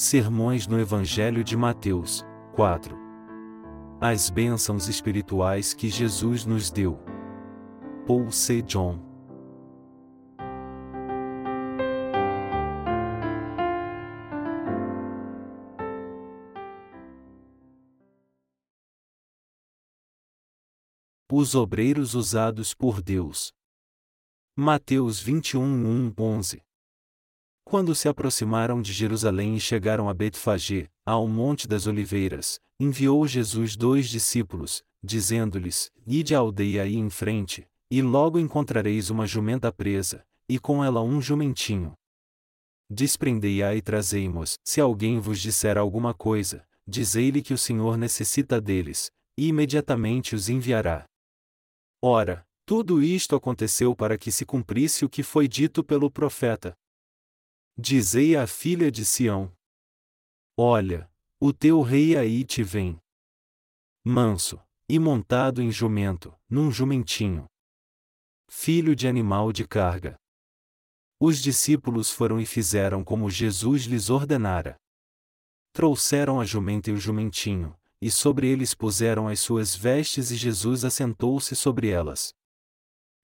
Sermões no Evangelho de Mateus, 4. As bênçãos espirituais que Jesus nos deu. Paul C. John. Os obreiros usados por Deus. Mateus 21, 1, 11. Quando se aproximaram de Jerusalém e chegaram a Betfagé, ao Monte das Oliveiras, enviou Jesus dois discípulos, dizendo-lhes: Ide à aldeia aí em frente, e logo encontrareis uma jumenta presa, e com ela um jumentinho. Desprendei-a e trazei-mos. Se alguém vos disser alguma coisa, dizei-lhe que o Senhor necessita deles, e imediatamente os enviará. Ora, tudo isto aconteceu para que se cumprisse o que foi dito pelo profeta. Dizei à filha de Sião: Olha, o teu rei aí te vem. Manso, e montado em jumento, num jumentinho. Filho de animal de carga. Os discípulos foram e fizeram como Jesus lhes ordenara. Trouxeram a jumenta e o jumentinho, e sobre eles puseram as suas vestes e Jesus assentou-se sobre elas.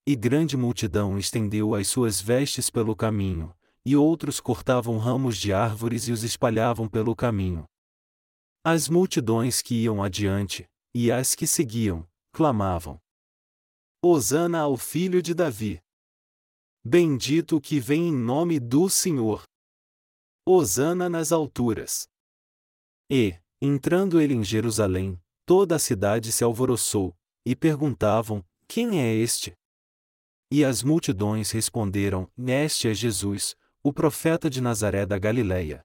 E grande multidão estendeu as suas vestes pelo caminho, e outros cortavam ramos de árvores e os espalhavam pelo caminho. As multidões que iam adiante, e as que seguiam, clamavam: Hosana ao filho de Davi! Bendito que vem em nome do Senhor! Hosana nas alturas! E, entrando ele em Jerusalém, toda a cidade se alvoroçou, e perguntavam: Quem é este? E as multidões responderam: Este é Jesus, o profeta de Nazaré da Galileia.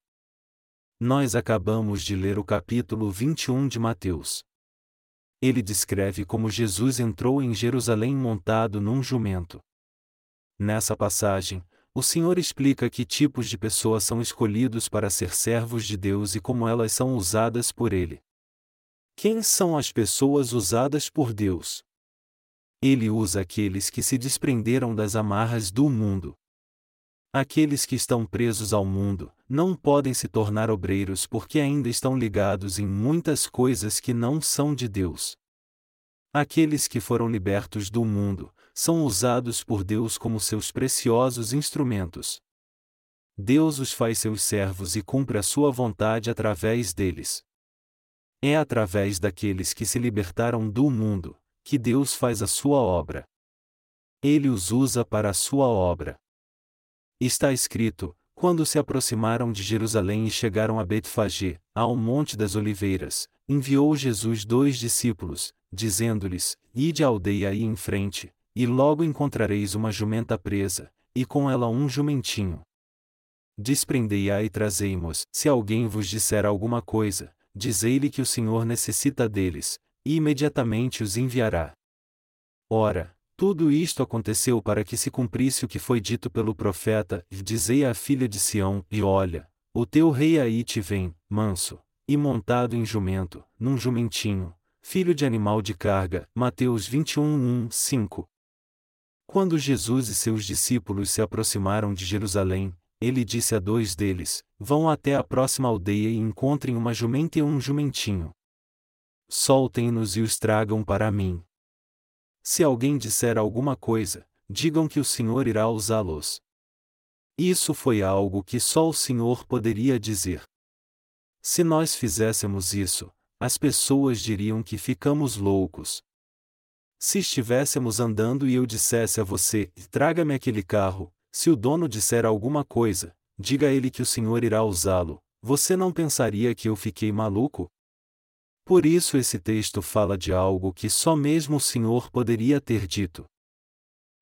Nós acabamos de ler o capítulo 21 de Mateus. Ele descreve como Jesus entrou em Jerusalém montado num jumento. Nessa passagem, o Senhor explica que tipos de pessoas são escolhidos para ser servos de Deus e como elas são usadas por Ele. Quem são as pessoas usadas por Deus? Ele usa aqueles que se desprenderam das amarras do mundo. Aqueles que estão presos ao mundo, não podem se tornar obreiros porque ainda estão ligados em muitas coisas que não são de Deus. Aqueles que foram libertos do mundo, são usados por Deus como seus preciosos instrumentos. Deus os faz seus servos e cumpre a sua vontade através deles. É através daqueles que se libertaram do mundo, que Deus faz a sua obra. Ele os usa para a sua obra. Está escrito: quando se aproximaram de Jerusalém e chegaram a Betfagé, ao Monte das Oliveiras, enviou Jesus dois discípulos, dizendo-lhes: Ide à aldeia aí em frente, e logo encontrareis uma jumenta presa, e com ela um jumentinho. Desprendei-a e trazei-mos. Se alguém vos disser alguma coisa, dizei-lhe que o Senhor necessita deles, e imediatamente os enviará. Ora, tudo isto aconteceu para que se cumprisse o que foi dito pelo profeta, dizei à filha de Sião, e olha, o teu rei aí te vem, manso, e montado em jumento, num jumentinho, filho de animal de carga. Mateus 21, 1, 5. Quando Jesus e seus discípulos se aproximaram de Jerusalém, ele disse a dois deles: Vão até a próxima aldeia e encontrem uma jumenta e um jumentinho. Soltem-nos e os tragam para mim. Se alguém disser alguma coisa, digam que o Senhor irá usá-los. Isso foi algo que só o Senhor poderia dizer. Se nós fizéssemos isso, as pessoas diriam que ficamos loucos. Se estivéssemos andando e eu dissesse a você, traga-me aquele carro, se o dono disser alguma coisa, diga a ele que o Senhor irá usá-lo, você não pensaria que eu fiquei maluco? Por isso esse texto fala de algo que só mesmo o Senhor poderia ter dito.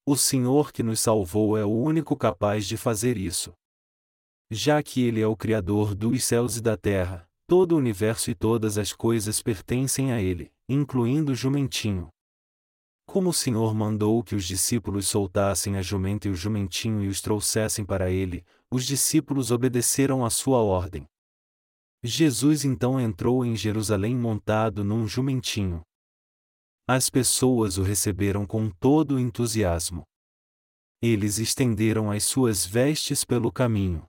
O Senhor que nos salvou é o único capaz de fazer isso. Já que Ele é o Criador dos céus e da terra, todo o universo e todas as coisas pertencem a Ele, incluindo o jumentinho. Como o Senhor mandou que os discípulos soltassem a jumenta e o jumentinho e os trouxessem para ele, os discípulos obedeceram à sua ordem. Jesus então entrou em Jerusalém montado num jumentinho. As pessoas o receberam com todo o entusiasmo. Eles estenderam as suas vestes pelo caminho.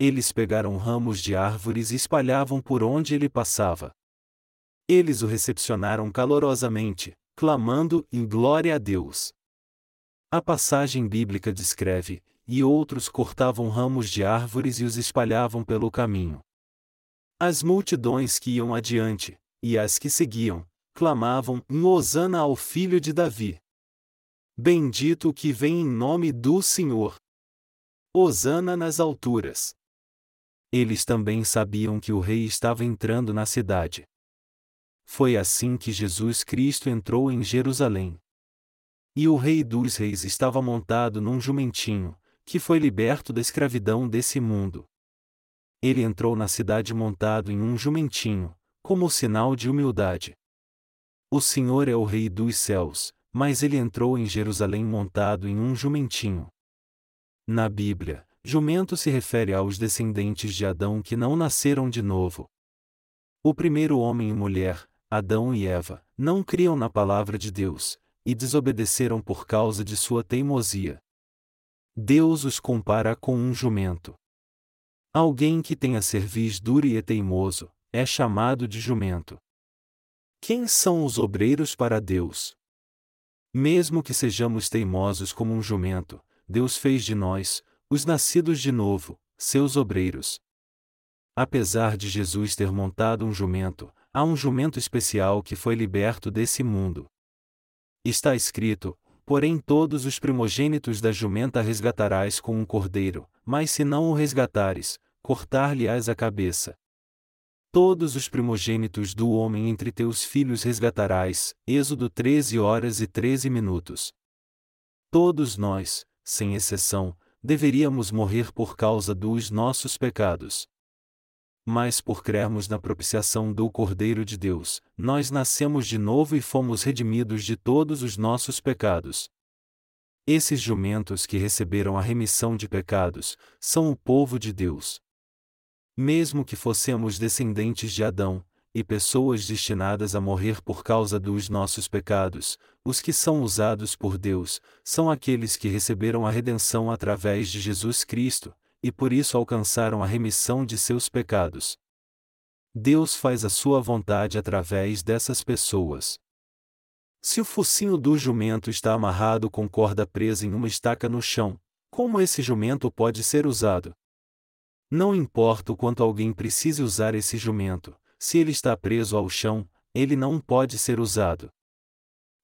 Eles pegaram ramos de árvores e espalhavam por onde ele passava. Eles o recepcionaram calorosamente, clamando em glória a Deus. A passagem bíblica descreve: e outros cortavam ramos de árvores e os espalhavam pelo caminho. As multidões que iam adiante, e as que seguiam, clamavam: Hosana ao filho de Davi. Bendito o que vem em nome do Senhor. Hosana nas alturas. Eles também sabiam que o rei estava entrando na cidade. Foi assim que Jesus Cristo entrou em Jerusalém. E o Rei dos Reis estava montado num jumentinho, que foi liberto da escravidão desse mundo. Ele entrou na cidade montado em um jumentinho, como sinal de humildade. O Senhor é o Rei dos céus, mas ele entrou em Jerusalém montado em um jumentinho. Na Bíblia, jumento se refere aos descendentes de Adão que não nasceram de novo. O primeiro homem e mulher, Adão e Eva, não criam na palavra de Deus, e desobedeceram por causa de sua teimosia. Deus os compara com um jumento. Alguém que tenha cerviz duro e é teimoso, é chamado de jumento. Quem são os obreiros para Deus? Mesmo que sejamos teimosos como um jumento, Deus fez de nós, os nascidos de novo, seus obreiros. Apesar de Jesus ter montado um jumento, há um jumento especial que foi liberto desse mundo. Está escrito: Porém, todos os primogênitos da jumenta resgatarás com um cordeiro, mas se não o resgatares, cortar-lhe-ás a cabeça. Todos os primogênitos do homem entre teus filhos resgatarás. Êxodo 13 horas e 13 minutos. Todos nós, sem exceção, deveríamos morrer por causa dos nossos pecados mas por crermos na propiciação do Cordeiro de Deus, nós nascemos de novo e fomos redimidos de todos os nossos pecados. Esses jumentos que receberam a remissão de pecados, são o povo de Deus. Mesmo que fossemos descendentes de Adão, e pessoas destinadas a morrer por causa dos nossos pecados, os que são usados por Deus, são aqueles que receberam a redenção através de Jesus Cristo, e por isso alcançaram a remissão de seus pecados. Deus faz a sua vontade através dessas pessoas. Se o focinho do jumento está amarrado com corda presa em uma estaca no chão, como esse jumento pode ser usado? Não importa o quanto alguém precise usar esse jumento, se ele está preso ao chão, ele não pode ser usado.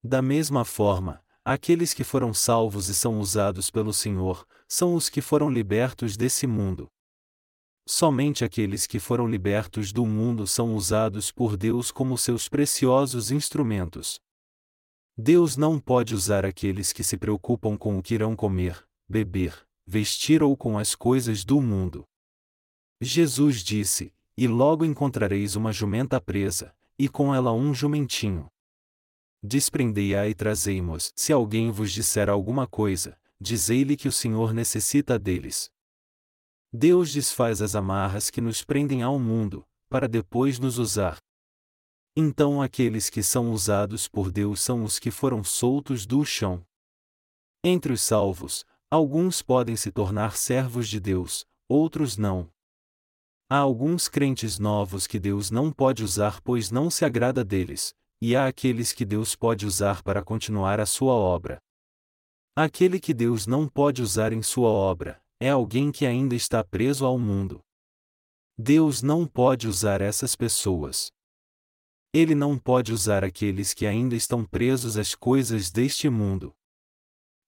Da mesma forma, aqueles que foram salvos e são usados pelo Senhor, são os que foram libertos desse mundo. Somente aqueles que foram libertos do mundo são usados por Deus como seus preciosos instrumentos. Deus não pode usar aqueles que se preocupam com o que irão comer, beber, vestir ou com as coisas do mundo. Jesus disse: E logo encontrareis uma jumenta presa, e com ela um jumentinho. Desprendei-a e trazei-mos. Se alguém vos disser alguma coisa, dizei-lhe que o Senhor necessita deles. Deus desfaz as amarras que nos prendem ao mundo, para depois nos usar. Então aqueles que são usados por Deus são os que foram soltos do chão. Entre os salvos, alguns podem se tornar servos de Deus, outros não. Há alguns crentes novos que Deus não pode usar pois não se agrada deles, e há aqueles que Deus pode usar para continuar a sua obra. Aquele que Deus não pode usar em sua obra, é alguém que ainda está preso ao mundo. Deus não pode usar essas pessoas. Ele não pode usar aqueles que ainda estão presos às coisas deste mundo.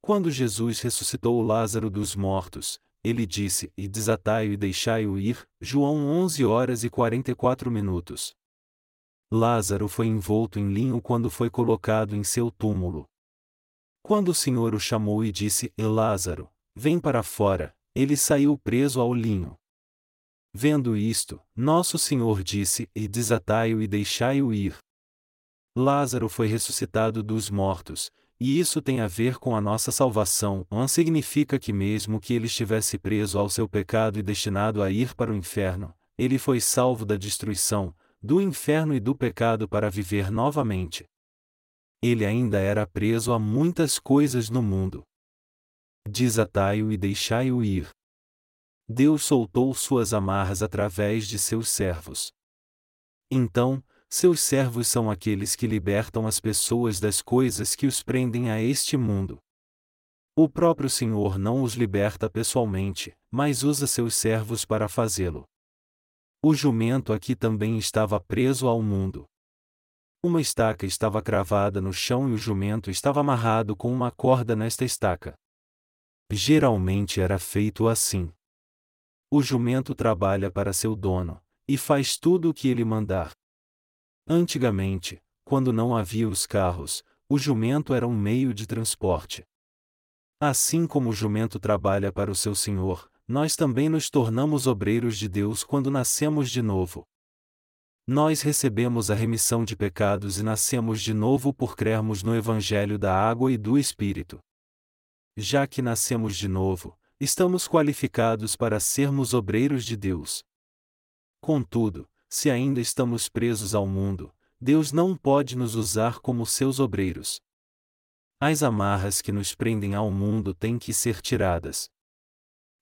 Quando Jesus ressuscitou Lázaro dos mortos, ele disse: E desatai-o e deixai-o ir. João 11 horas e 44 minutos. Lázaro foi envolto em linho quando foi colocado em seu túmulo. Quando o Senhor o chamou e disse: Lázaro, vem para fora, ele saiu preso ao linho. Vendo isto, nosso Senhor disse: E desatai-o e deixai-o ir. Lázaro foi ressuscitado dos mortos, e isso tem a ver com a nossa salvação. Não significa que, mesmo que ele estivesse preso ao seu pecado e destinado a ir para o inferno, ele foi salvo da destruição, do inferno e do pecado para viver novamente. Ele ainda era preso a muitas coisas no mundo. Desatai-o e deixai-o ir. Deus soltou suas amarras através de seus servos. Então, seus servos são aqueles que libertam as pessoas das coisas que os prendem a este mundo. O próprio Senhor não os liberta pessoalmente, mas usa seus servos para fazê-lo. O jumento aqui também estava preso ao mundo. Uma estaca estava cravada no chão e o jumento estava amarrado com uma corda nesta estaca. Geralmente era feito assim. O jumento trabalha para seu dono, e faz tudo o que ele mandar. Antigamente, quando não havia os carros, o jumento era um meio de transporte. Assim como o jumento trabalha para o seu senhor, nós também nos tornamos obreiros de Deus quando nascemos de novo. Nós recebemos a remissão de pecados e nascemos de novo por crermos no Evangelho da Água e do Espírito. Já que nascemos de novo, estamos qualificados para sermos obreiros de Deus. Contudo, se ainda estamos presos ao mundo, Deus não pode nos usar como seus obreiros. As amarras que nos prendem ao mundo têm que ser tiradas.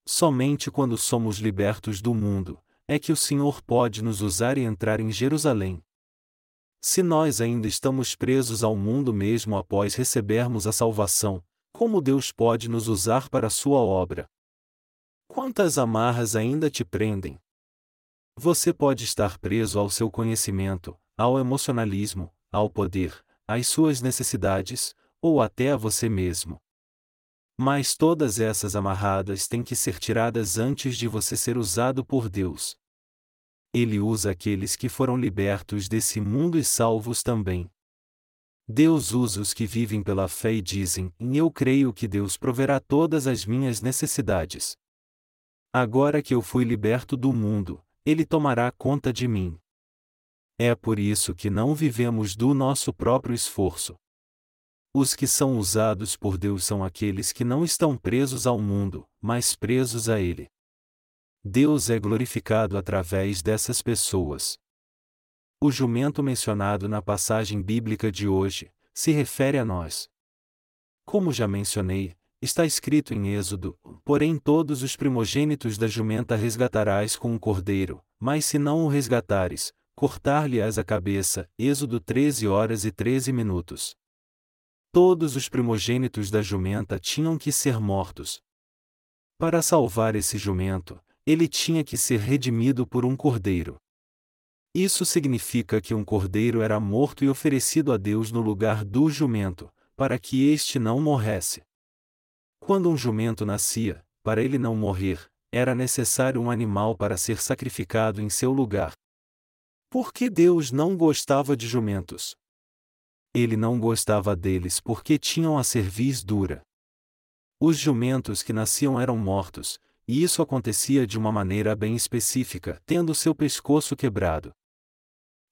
Somente quando somos libertos do mundo, é que o Senhor pode nos usar e entrar em Jerusalém. Se nós ainda estamos presos ao mundo mesmo após recebermos a salvação, como Deus pode nos usar para a sua obra? Quantas amarras ainda te prendem? Você pode estar preso ao seu conhecimento, ao emocionalismo, ao poder, às suas necessidades, ou até a você mesmo. Mas todas essas amarradas têm que ser tiradas antes de você ser usado por Deus. Ele usa aqueles que foram libertos desse mundo e salvos também. Deus usa os que vivem pela fé e dizem: Eu creio que Deus proverá todas as minhas necessidades. Agora que eu fui liberto do mundo, Ele tomará conta de mim. É por isso que não vivemos do nosso próprio esforço. Os que são usados por Deus são aqueles que não estão presos ao mundo, mas presos a Ele. Deus é glorificado através dessas pessoas. O jumento mencionado na passagem bíblica de hoje se refere a nós. Como já mencionei, está escrito em Êxodo: Porém, todos os primogênitos da jumenta resgatarás com um cordeiro, mas se não o resgatares, cortar-lhe-ás a cabeça. Êxodo 13 horas e 13 minutos. Todos os primogênitos da jumenta tinham que ser mortos. Para salvar esse jumento, ele tinha que ser redimido por um cordeiro. Isso significa que um cordeiro era morto e oferecido a Deus no lugar do jumento, para que este não morresse. Quando um jumento nascia, para ele não morrer, era necessário um animal para ser sacrificado em seu lugar. Por que Deus não gostava de jumentos? Ele não gostava deles porque tinham a cerviz dura. Os jumentos que nasciam eram mortos, e isso acontecia de uma maneira bem específica, tendo seu pescoço quebrado.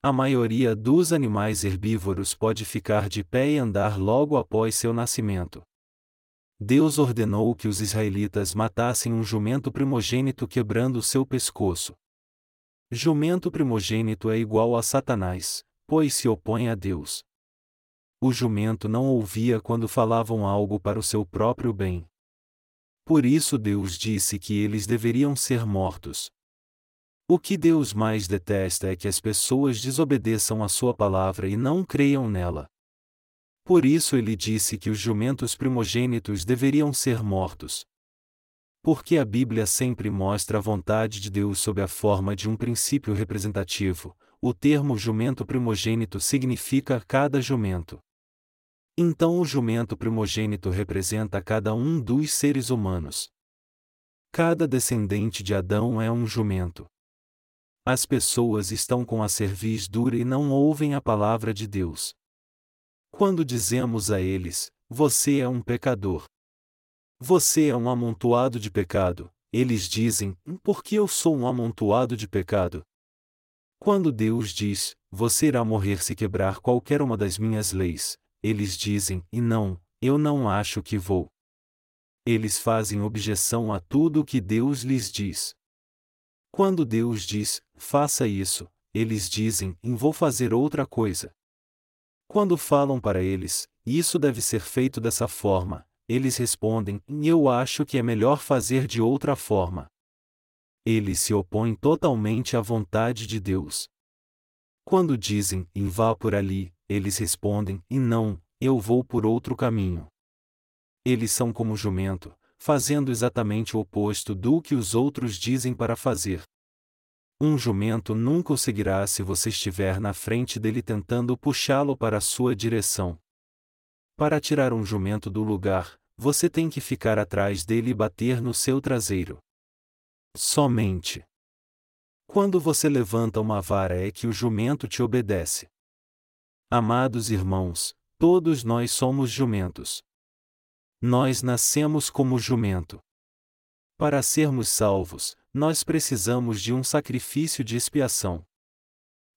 A maioria dos animais herbívoros pode ficar de pé e andar logo após seu nascimento. Deus ordenou que os israelitas matassem um jumento primogênito quebrando seu pescoço. Jumento primogênito é igual a Satanás, pois se opõe a Deus. O jumento não ouvia quando falavam algo para o seu próprio bem. Por isso Deus disse que eles deveriam ser mortos. O que Deus mais detesta é que as pessoas desobedeçam a sua palavra e não creiam nela. Por isso ele disse que os jumentos primogênitos deveriam ser mortos. Porque a Bíblia sempre mostra a vontade de Deus sob a forma de um princípio representativo, o termo jumento primogênito significa cada jumento. Então o jumento primogênito representa cada um dos seres humanos. Cada descendente de Adão é um jumento. As pessoas estão com a cerviz dura e não ouvem a palavra de Deus. Quando dizemos a eles: Você é um pecador. Você é um amontoado de pecado, eles dizem: Por que eu sou um amontoado de pecado? Quando Deus diz: Você irá morrer se quebrar qualquer uma das minhas leis, eles dizem: E não, eu não acho que vou. Eles fazem objeção a tudo o que Deus lhes diz. Quando Deus diz, faça isso, eles dizem, e vou fazer outra coisa. Quando falam para eles, isso deve ser feito dessa forma, eles respondem, eu acho que é melhor fazer de outra forma. Eles se opõem totalmente à vontade de Deus. Quando dizem, e vá por ali, eles respondem, e não, eu vou por outro caminho. Eles são como jumento, fazendo exatamente o oposto do que os outros dizem para fazer. Um jumento nunca o seguirá se você estiver na frente dele tentando puxá-lo para a sua direção. Para tirar um jumento do lugar, você tem que ficar atrás dele e bater no seu traseiro. Somente. Quando você levanta uma vara é que o jumento te obedece. Amados irmãos, todos nós somos jumentos. Nós nascemos como jumento. Para sermos salvos, nós precisamos de um sacrifício de expiação.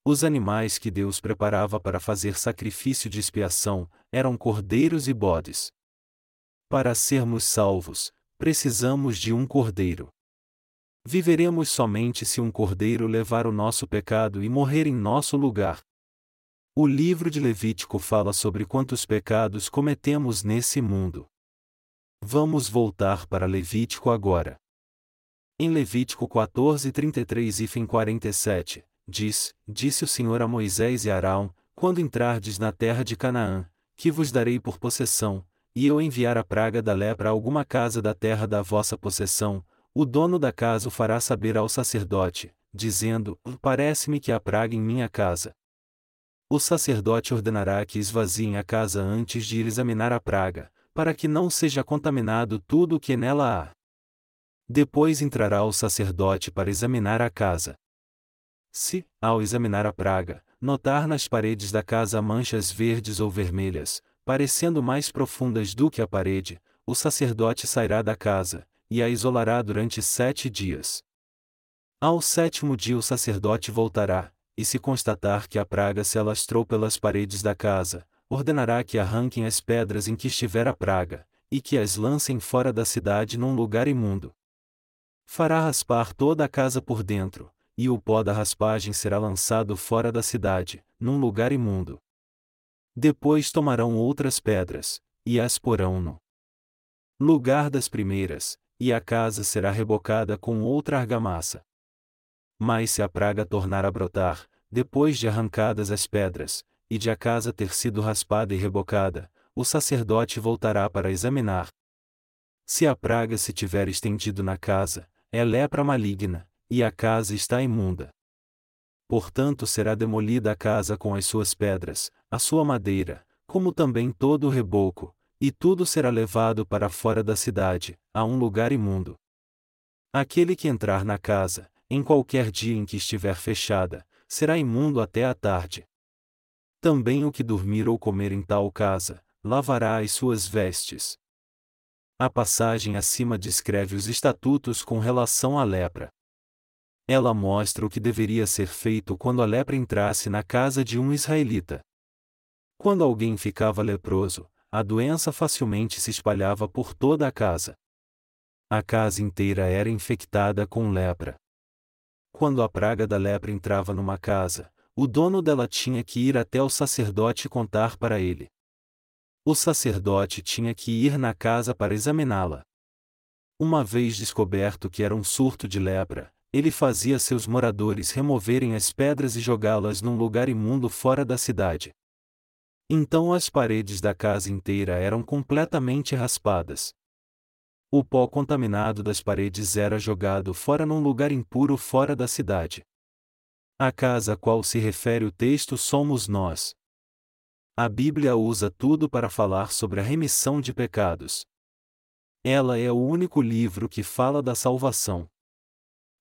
Os animais que Deus preparava para fazer sacrifício de expiação eram cordeiros e bodes. Para sermos salvos, precisamos de um cordeiro. Viveremos somente se um cordeiro levar o nosso pecado e morrer em nosso lugar. O livro de Levítico fala sobre quantos pecados cometemos nesse mundo. Vamos voltar para Levítico agora. Em Levítico 14, 33 e fim 47, diz: Disse o Senhor a Moisés e Arão: Quando entrardes na terra de Canaã, que vos darei por possessão, e eu enviar a praga da lepra a alguma casa da terra da vossa possessão, o dono da casa o fará saber ao sacerdote, dizendo: Parece-me que há praga em minha casa. O sacerdote ordenará que esvaziem a casa antes de ir examinar a praga, para que não seja contaminado tudo o que nela há. Depois entrará o sacerdote para examinar a casa. Se, ao examinar a praga, notar nas paredes da casa manchas verdes ou vermelhas, parecendo mais profundas do que a parede, o sacerdote sairá da casa, e a isolará durante sete dias. Ao sétimo dia o sacerdote voltará, e se constatar que a praga se alastrou pelas paredes da casa, ordenará que arranquem as pedras em que estiver a praga, e que as lancem fora da cidade num lugar imundo. Fará raspar toda a casa por dentro, e o pó da raspagem será lançado fora da cidade, num lugar imundo. Depois tomarão outras pedras, e as porão no lugar das primeiras, e a casa será rebocada com outra argamassa. Mas se a praga tornar a brotar, depois de arrancadas as pedras, e de a casa ter sido raspada e rebocada, o sacerdote voltará para examinar. Se a praga se tiver estendido na casa, é lepra maligna, e a casa está imunda. Portanto será demolida a casa com as suas pedras, a sua madeira, como também todo o reboco, e tudo será levado para fora da cidade, a um lugar imundo. Aquele que entrar na casa, em qualquer dia em que estiver fechada, será imundo até a tarde. Também o que dormir ou comer em tal casa, lavará as suas vestes. A passagem acima descreve os estatutos com relação à lepra. Ela mostra o que deveria ser feito quando a lepra entrasse na casa de um israelita. Quando alguém ficava leproso, a doença facilmente se espalhava por toda a casa. A casa inteira era infectada com lepra. Quando a praga da lepra entrava numa casa, o dono dela tinha que ir até o sacerdote contar para ele o sacerdote tinha que ir na casa para examiná-la. Uma vez descoberto que era um surto de lepra, ele fazia seus moradores removerem as pedras e jogá-las num lugar imundo fora da cidade. Então as paredes da casa inteira eram completamente raspadas. O pó contaminado das paredes era jogado fora num lugar impuro fora da cidade. A casa a qual se refere o texto somos nós. A Bíblia usa tudo para falar sobre a remissão de pecados. Ela é o único livro que fala da salvação.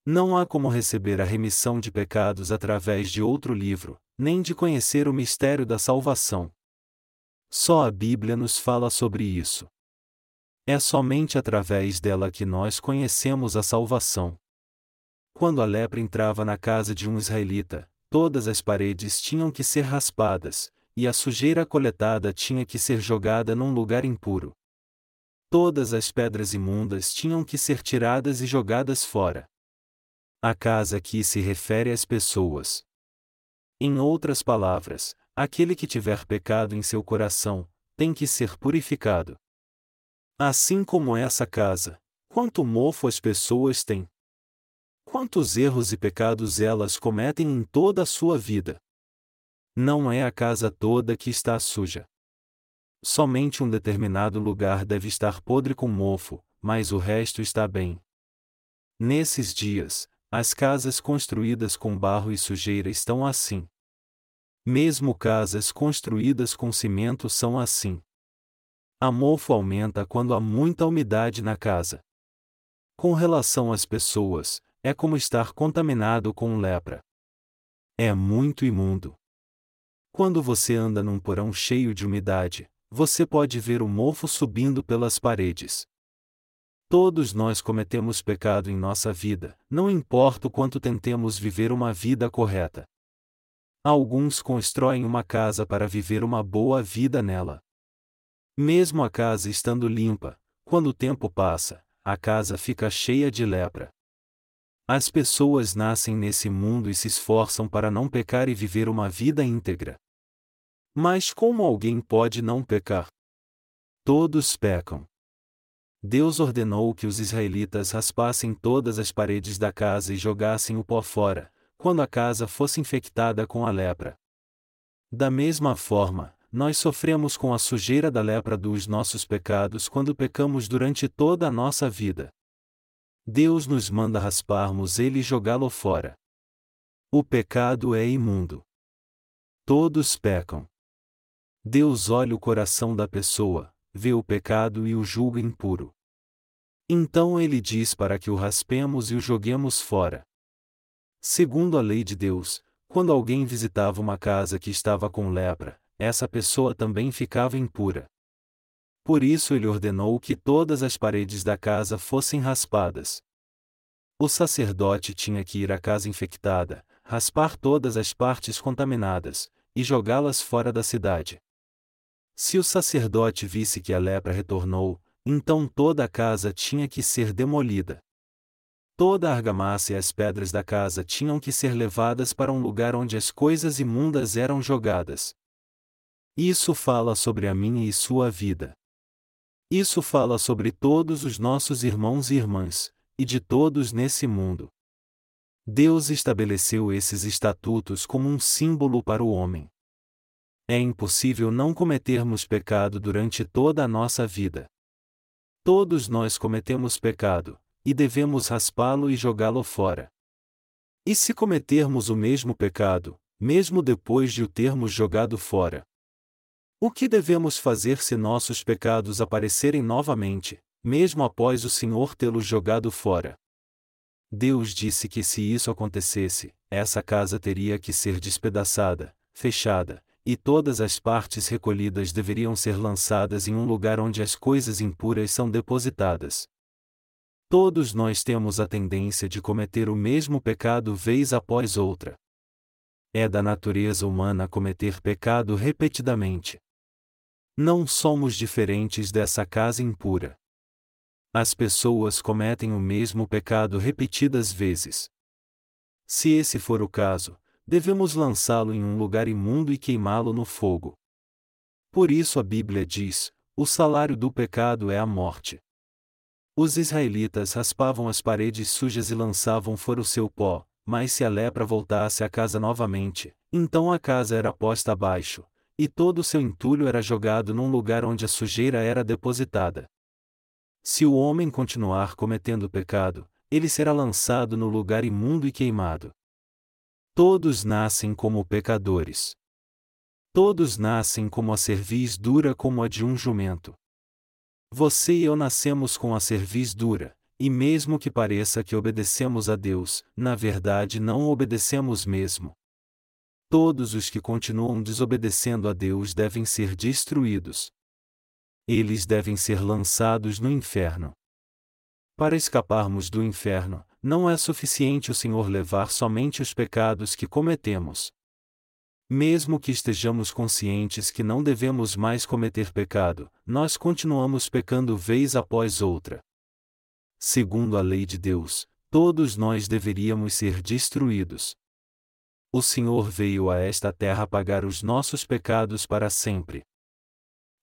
Não há como receber a remissão de pecados através de outro livro, nem de conhecer o mistério da salvação. Só a Bíblia nos fala sobre isso. É somente através dela que nós conhecemos a salvação. Quando a lepra entrava na casa de um israelita, todas as paredes tinham que ser raspadas, e a sujeira coletada tinha que ser jogada num lugar impuro. Todas as pedras imundas tinham que ser tiradas e jogadas fora. A casa aqui se refere às pessoas. Em outras palavras, aquele que tiver pecado em seu coração, tem que ser purificado. Assim como essa casa, quanto mofo as pessoas têm. Quantos erros e pecados elas cometem em toda a sua vida? Não é a casa toda que está suja. Somente um determinado lugar deve estar podre com mofo, mas o resto está bem. Nesses dias, as casas construídas com barro e sujeira estão assim. Mesmo casas construídas com cimento são assim. A mofo aumenta quando há muita umidade na casa. Com relação às pessoas, é como estar contaminado com lepra. É muito imundo. Quando você anda num porão cheio de umidade, você pode ver o mofo subindo pelas paredes. Todos nós cometemos pecado em nossa vida, não importa o quanto tentemos viver uma vida correta. Alguns constroem uma casa para viver uma boa vida nela. Mesmo a casa estando limpa, quando o tempo passa, a casa fica cheia de lepra. As pessoas nascem nesse mundo e se esforçam para não pecar e viver uma vida íntegra. Mas como alguém pode não pecar? Todos pecam. Deus ordenou que os israelitas raspassem todas as paredes da casa e jogassem o pó fora, quando a casa fosse infectada com a lepra. Da mesma forma, nós sofremos com a sujeira da lepra dos nossos pecados quando pecamos durante toda a nossa vida. Deus nos manda rasparmos ele e jogá-lo fora. O pecado é imundo. Todos pecam. Deus olha o coração da pessoa, vê o pecado e o julga impuro. Então ele diz para que o raspemos e o joguemos fora. Segundo a lei de Deus, quando alguém visitava uma casa que estava com lepra, essa pessoa também ficava impura. Por isso ele ordenou que todas as paredes da casa fossem raspadas. O sacerdote tinha que ir à casa infectada, raspar todas as partes contaminadas, e jogá-las fora da cidade. Se o sacerdote visse que a lepra retornou, então toda a casa tinha que ser demolida. Toda a argamassa e as pedras da casa tinham que ser levadas para um lugar onde as coisas imundas eram jogadas. Isso fala sobre a minha e sua vida. Isso fala sobre todos os nossos irmãos e irmãs, e de todos nesse mundo. Deus estabeleceu esses estatutos como um símbolo para o homem é impossível não cometermos pecado durante toda a nossa vida. Todos nós cometemos pecado, e devemos raspá-lo e jogá-lo fora. E se cometermos o mesmo pecado, mesmo depois de o termos jogado fora? O que devemos fazer se nossos pecados aparecerem novamente, mesmo após o Senhor tê-los jogado fora? Deus disse que se isso acontecesse, essa casa teria que ser despedaçada, fechada, e todas as partes recolhidas deveriam ser lançadas em um lugar onde as coisas impuras são depositadas. Todos nós temos a tendência de cometer o mesmo pecado vez após outra. É da natureza humana cometer pecado repetidamente. Não somos diferentes dessa casa impura. As pessoas cometem o mesmo pecado repetidas vezes. Se esse for o caso, devemos lançá-lo em um lugar imundo e queimá-lo no fogo. Por isso a Bíblia diz: o salário do pecado é a morte. Os israelitas raspavam as paredes sujas e lançavam fora o seu pó, mas se a lepra voltasse à casa novamente, então a casa era posta abaixo, e todo o seu entulho era jogado num lugar onde a sujeira era depositada. Se o homem continuar cometendo pecado, ele será lançado no lugar imundo e queimado. Todos nascem como pecadores. Todos nascem como a cerviz dura como a de um jumento. Você e eu nascemos com a cerviz dura, e mesmo que pareça que obedecemos a Deus, na verdade não obedecemos mesmo. Todos os que continuam desobedecendo a Deus devem ser destruídos. Eles devem ser lançados no inferno. Para escaparmos do inferno, não é suficiente o Senhor levar somente os pecados que cometemos. Mesmo que estejamos conscientes que não devemos mais cometer pecado, nós continuamos pecando vez após outra. Segundo a lei de Deus, todos nós deveríamos ser destruídos. O Senhor veio a esta terra pagar os nossos pecados para sempre.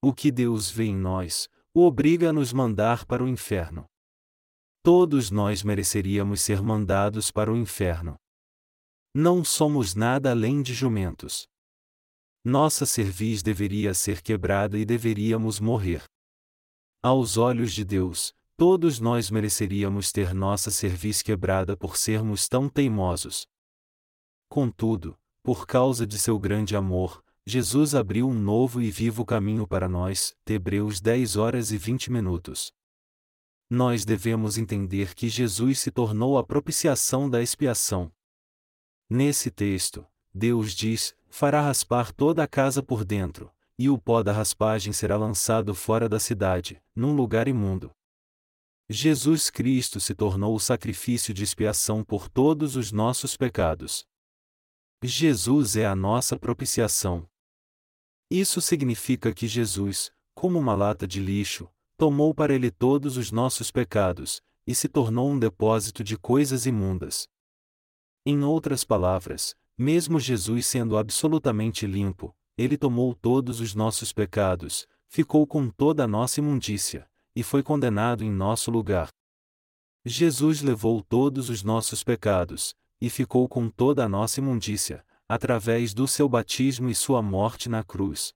O que Deus vê em nós, o obriga a nos mandar para o inferno. Todos nós mereceríamos ser mandados para o inferno. Não somos nada além de jumentos. Nossa cerviz deveria ser quebrada e deveríamos morrer. Aos olhos de Deus, todos nós mereceríamos ter nossa cerviz quebrada por sermos tão teimosos. Contudo, por causa de seu grande amor, Jesus abriu um novo e vivo caminho para nós. Hebreus 10 horas e 20 minutos. Nós devemos entender que Jesus se tornou a propiciação da expiação, Nesse texto, Deus diz: fará raspar toda a casa por dentro, e o pó da raspagem será lançado fora da cidade, num lugar imundo. Jesus Cristo se tornou o sacrifício de expiação por todos os nossos pecados. Jesus é a nossa propiciação. Isso significa que Jesus, como uma lata de lixo, tomou para ele todos os nossos pecados, e se tornou um depósito de coisas imundas. Em outras palavras, mesmo Jesus sendo absolutamente limpo, ele tomou todos os nossos pecados, ficou com toda a nossa imundícia, e foi condenado em nosso lugar. Jesus levou todos os nossos pecados, e ficou com toda a nossa imundícia, através do seu batismo e sua morte na cruz.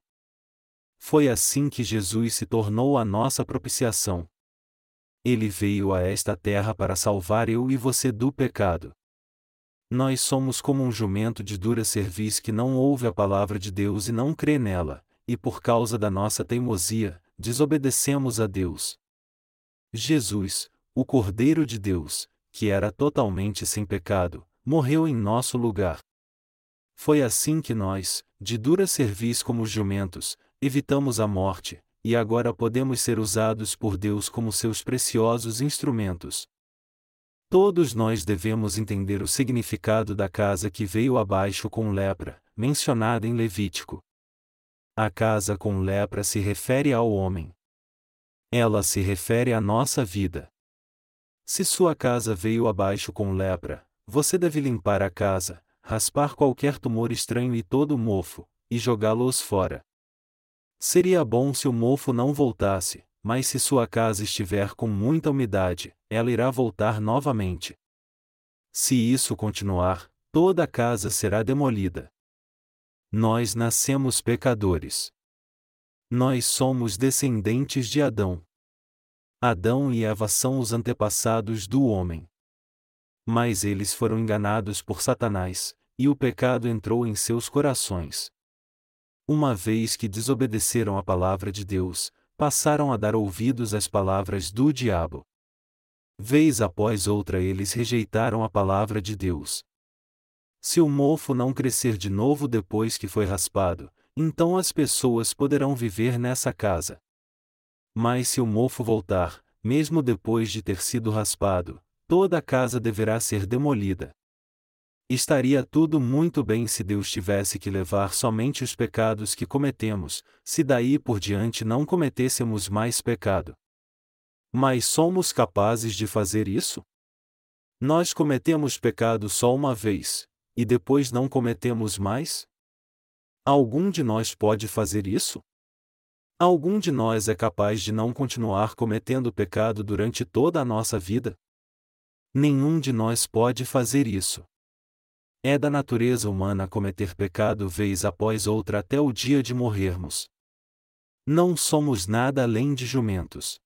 Foi assim que Jesus se tornou a nossa propiciação. Ele veio a esta terra para salvar eu e você do pecado. Nós somos como um jumento de dura cerviz que não ouve a palavra de Deus e não crê nela, e por causa da nossa teimosia, desobedecemos a Deus. Jesus, o Cordeiro de Deus, que era totalmente sem pecado, morreu em nosso lugar. Foi assim que nós, de dura cerviz como jumentos, evitamos a morte, e agora podemos ser usados por Deus como seus preciosos instrumentos. Todos nós devemos entender o significado da casa que veio abaixo com lepra, mencionada em Levítico. A casa com lepra se refere ao homem. Ela se refere à nossa vida. Se sua casa veio abaixo com lepra, você deve limpar a casa, raspar qualquer tumor estranho e todo o mofo, e jogá-los fora. Seria bom se o mofo não voltasse, mas se sua casa estiver com muita umidade, ela irá voltar novamente. Se isso continuar, toda a casa será demolida. Nós nascemos pecadores. Nós somos descendentes de Adão. Adão e Eva são os antepassados do homem. Mas eles foram enganados por Satanás, e o pecado entrou em seus corações. Uma vez que desobedeceram a palavra de Deus, passaram a dar ouvidos às palavras do diabo. Vez após outra eles rejeitaram a palavra de Deus. Se o mofo não crescer de novo depois que foi raspado, então as pessoas poderão viver nessa casa. Mas se o mofo voltar, mesmo depois de ter sido raspado, toda a casa deverá ser demolida. Estaria tudo muito bem se Deus tivesse que levar somente os pecados que cometemos, se daí por diante não cometêssemos mais pecado. Mas somos capazes de fazer isso? Nós cometemos pecado só uma vez, e depois não cometemos mais? Algum de nós pode fazer isso? Algum de nós é capaz de não continuar cometendo pecado durante toda a nossa vida? Nenhum de nós pode fazer isso. É da natureza humana cometer pecado vez após outra até o dia de morrermos. Não somos nada além de jumentos.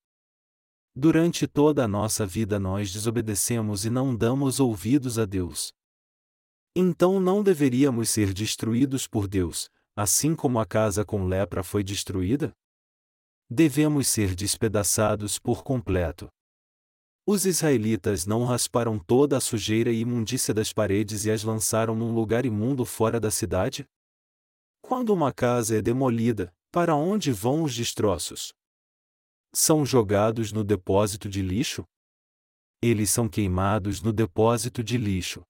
Durante toda a nossa vida nós desobedecemos e não damos ouvidos a Deus. Então não deveríamos ser destruídos por Deus, assim como a casa com lepra foi destruída? Devemos ser despedaçados por completo. Os israelitas não rasparam toda a sujeira e imundícia das paredes e as lançaram num lugar imundo fora da cidade? Quando uma casa é demolida, para onde vão os destroços? São jogados no depósito de lixo? Eles são queimados no depósito de lixo.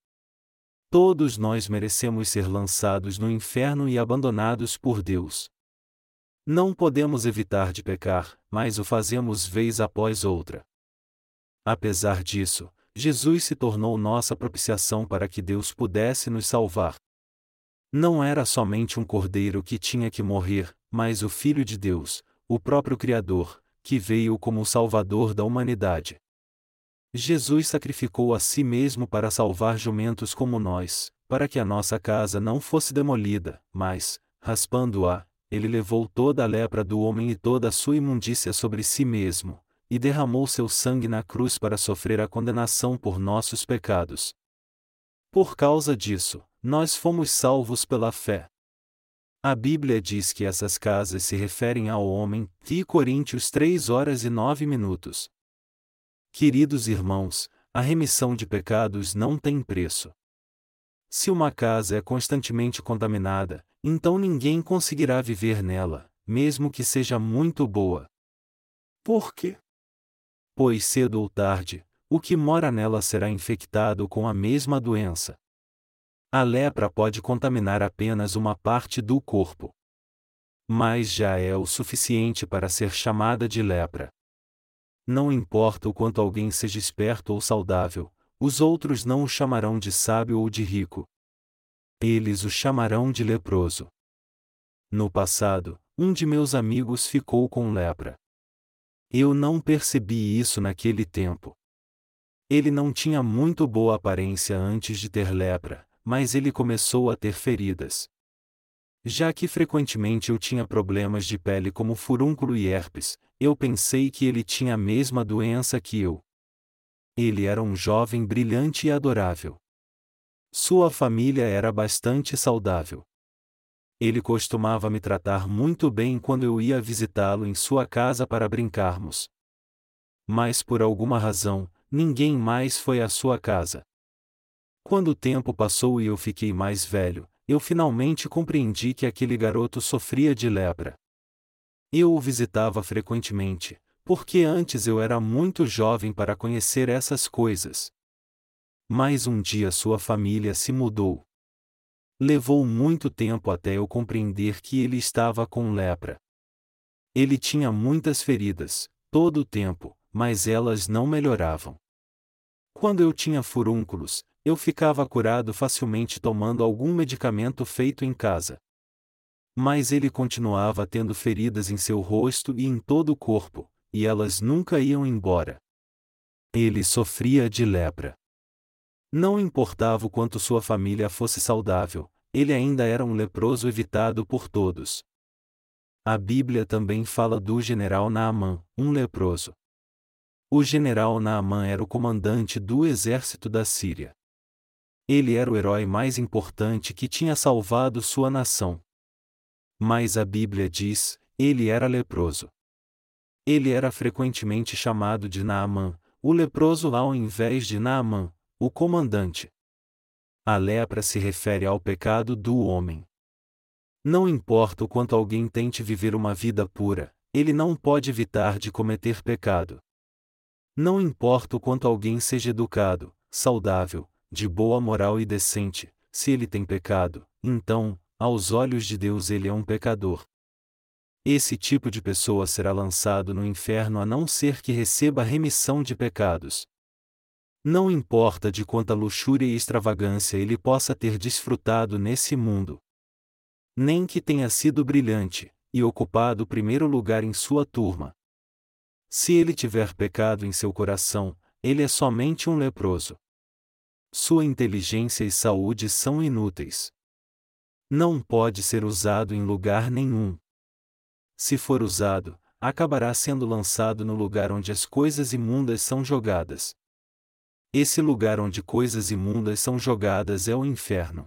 Todos nós merecemos ser lançados no inferno e abandonados por Deus. Não podemos evitar de pecar, mas o fazemos vez após outra. Apesar disso, Jesus se tornou nossa propiciação para que Deus pudesse nos salvar. Não era somente um cordeiro que tinha que morrer, mas o Filho de Deus, o próprio Criador, que veio como o Salvador da humanidade. Jesus sacrificou a si mesmo para salvar jumentos como nós, para que a nossa casa não fosse demolida, mas, raspando-a, ele levou toda a lepra do homem e toda a sua imundícia sobre si mesmo, e derramou seu sangue na cruz para sofrer a condenação por nossos pecados. Por causa disso, nós fomos salvos pela fé. A Bíblia diz que essas casas se referem ao homem, e Coríntios 3 horas e 9 minutos. Queridos irmãos, a remissão de pecados não tem preço. Se uma casa é constantemente contaminada, então ninguém conseguirá viver nela, mesmo que seja muito boa. Por quê? Pois cedo ou tarde, o que mora nela será infectado com a mesma doença. A lepra pode contaminar apenas uma parte do corpo. Mas já é o suficiente para ser chamada de lepra. Não importa o quanto alguém seja esperto ou saudável, os outros não o chamarão de sábio ou de rico. Eles o chamarão de leproso. No passado, um de meus amigos ficou com lepra. Eu não percebi isso naquele tempo. Ele não tinha muito boa aparência antes de ter lepra, mas ele começou a ter feridas. Já que frequentemente eu tinha problemas de pele como furúnculo e herpes, eu pensei que ele tinha a mesma doença que eu. Ele era um jovem brilhante e adorável. Sua família era bastante saudável. Ele costumava me tratar muito bem quando eu ia visitá-lo em sua casa para brincarmos. Mas por alguma razão, ninguém mais foi à sua casa. Quando o tempo passou e eu fiquei mais velho, eu finalmente compreendi que aquele garoto sofria de lepra. Eu o visitava frequentemente, porque antes eu era muito jovem para conhecer essas coisas. Mas um dia sua família se mudou. Levou muito tempo até eu compreender que ele estava com lepra. Ele tinha muitas feridas, todo o tempo, mas elas não melhoravam. Quando eu tinha furúnculos, eu ficava curado facilmente tomando algum medicamento feito em casa. Mas ele continuava tendo feridas em seu rosto e em todo o corpo, e elas nunca iam embora. Ele sofria de lepra. Não importava o quanto sua família fosse saudável, ele ainda era um leproso evitado por todos. A Bíblia também fala do general Naamã, um leproso. O general Naamã era o comandante do exército da Síria. Ele era o herói mais importante que tinha salvado sua nação. Mas a Bíblia diz: ele era leproso. Ele era frequentemente chamado de Naamã, o leproso ao invés de Naamã, o comandante. A lepra se refere ao pecado do homem. Não importa o quanto alguém tente viver uma vida pura, ele não pode evitar de cometer pecado. Não importa o quanto alguém seja educado, saudável, de boa moral e decente, se ele tem pecado, então, aos olhos de Deus ele é um pecador. Esse tipo de pessoa será lançado no inferno a não ser que receba remissão de pecados. Não importa de quanta luxúria e extravagância ele possa ter desfrutado nesse mundo. Nem que tenha sido brilhante, e ocupado o primeiro lugar em sua turma. Se ele tiver pecado em seu coração, ele é somente um leproso sua inteligência e saúde são inúteis. Não pode ser usado em lugar nenhum. Se for usado, acabará sendo lançado no lugar onde as coisas imundas são jogadas. Esse lugar onde coisas imundas são jogadas é o inferno.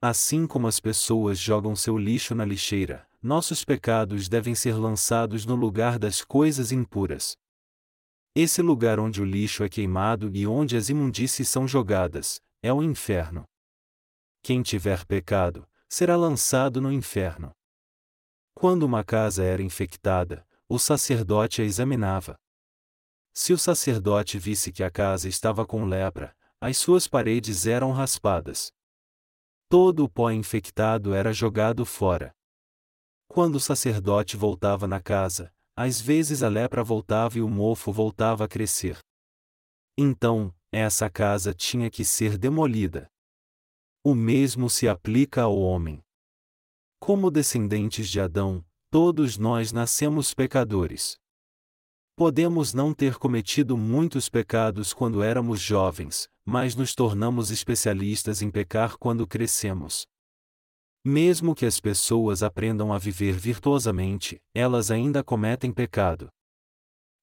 Assim como as pessoas jogam seu lixo na lixeira, nossos pecados devem ser lançados no lugar das coisas impuras. Esse lugar onde o lixo é queimado e onde as imundícies são jogadas, é o inferno. Quem tiver pecado, será lançado no inferno. Quando uma casa era infectada, o sacerdote a examinava. Se o sacerdote visse que a casa estava com lepra, as suas paredes eram raspadas. Todo o pó infectado era jogado fora. Quando o sacerdote voltava na casa, às vezes a lepra voltava e o mofo voltava a crescer. Então, essa casa tinha que ser demolida. O mesmo se aplica ao homem. Como descendentes de Adão, todos nós nascemos pecadores. Podemos não ter cometido muitos pecados quando éramos jovens, mas nos tornamos especialistas em pecar quando crescemos. Mesmo que as pessoas aprendam a viver virtuosamente, elas ainda cometem pecado.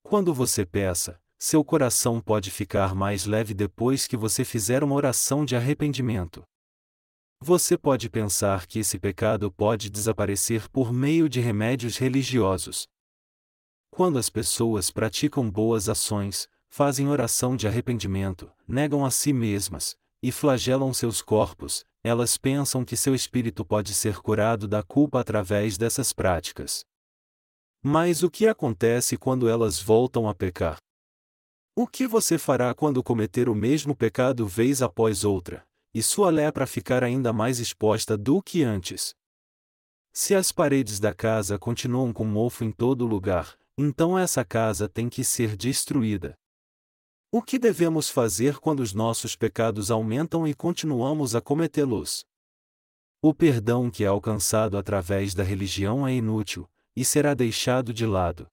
Quando você peça, seu coração pode ficar mais leve depois que você fizer uma oração de arrependimento. Você pode pensar que esse pecado pode desaparecer por meio de remédios religiosos. Quando as pessoas praticam boas ações, fazem oração de arrependimento, negam a si mesmas, e flagelam seus corpos, elas pensam que seu espírito pode ser curado da culpa através dessas práticas. Mas o que acontece quando elas voltam a pecar? O que você fará quando cometer o mesmo pecado vez após outra, e sua lepra ficar ainda mais exposta do que antes? Se as paredes da casa continuam com mofo em todo lugar, então essa casa tem que ser destruída. O que devemos fazer quando os nossos pecados aumentam e continuamos a cometê-los? O perdão que é alcançado através da religião é inútil, e será deixado de lado.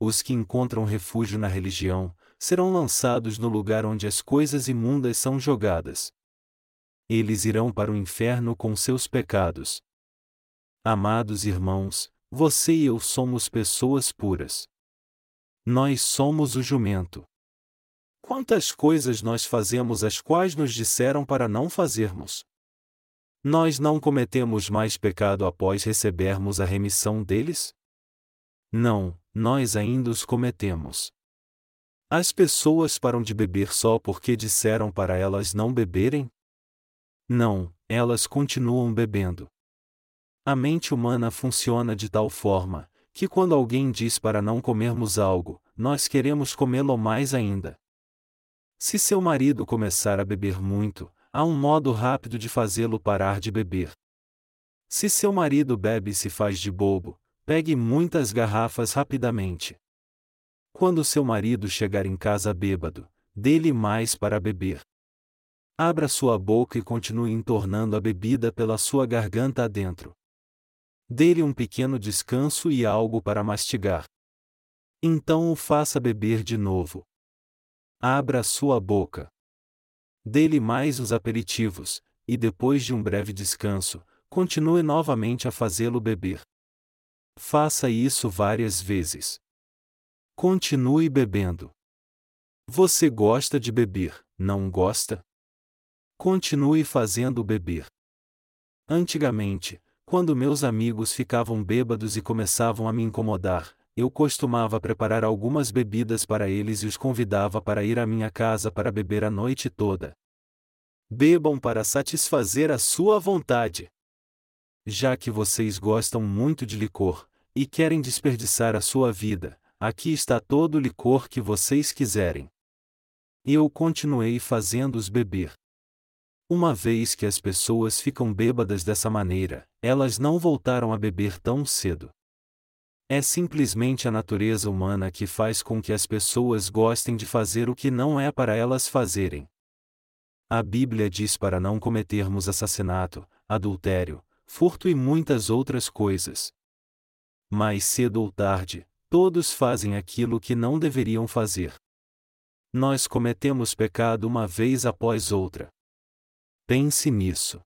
Os que encontram refúgio na religião, serão lançados no lugar onde as coisas imundas são jogadas. Eles irão para o inferno com seus pecados. Amados irmãos, você e eu somos pessoas puras. Nós somos o jumento. Quantas coisas nós fazemos as quais nos disseram para não fazermos? Nós não cometemos mais pecado após recebermos a remissão deles? Não, nós ainda os cometemos. As pessoas param de beber só porque disseram para elas não beberem? Não, elas continuam bebendo. A mente humana funciona de tal forma, que quando alguém diz para não comermos algo, nós queremos comê-lo mais ainda. Se seu marido começar a beber muito, há um modo rápido de fazê-lo parar de beber. Se seu marido bebe e se faz de bobo, pegue muitas garrafas rapidamente. Quando seu marido chegar em casa bêbado, dê-lhe mais para beber. Abra sua boca e continue entornando a bebida pela sua garganta adentro. Dê-lhe um pequeno descanso e algo para mastigar. Então o faça beber de novo. Abra sua boca. Dê-lhe mais os aperitivos, e depois de um breve descanso, continue novamente a fazê-lo beber. Faça isso várias vezes. Continue bebendo. Você gosta de beber, não gosta? Continue fazendo beber. Antigamente, quando meus amigos ficavam bêbados e começavam a me incomodar, eu costumava preparar algumas bebidas para eles e os convidava para ir à minha casa para beber a noite toda. Bebam para satisfazer a sua vontade. Já que vocês gostam muito de licor, e querem desperdiçar a sua vida, aqui está todo o licor que vocês quiserem. Eu continuei fazendo-os beber. Uma vez que as pessoas ficam bêbadas dessa maneira, elas não voltaram a beber tão cedo. É simplesmente a natureza humana que faz com que as pessoas gostem de fazer o que não é para elas fazerem. A Bíblia diz para não cometermos assassinato, adultério, furto e muitas outras coisas. Mais cedo ou tarde, todos fazem aquilo que não deveriam fazer. Nós cometemos pecado uma vez após outra. Pense nisso.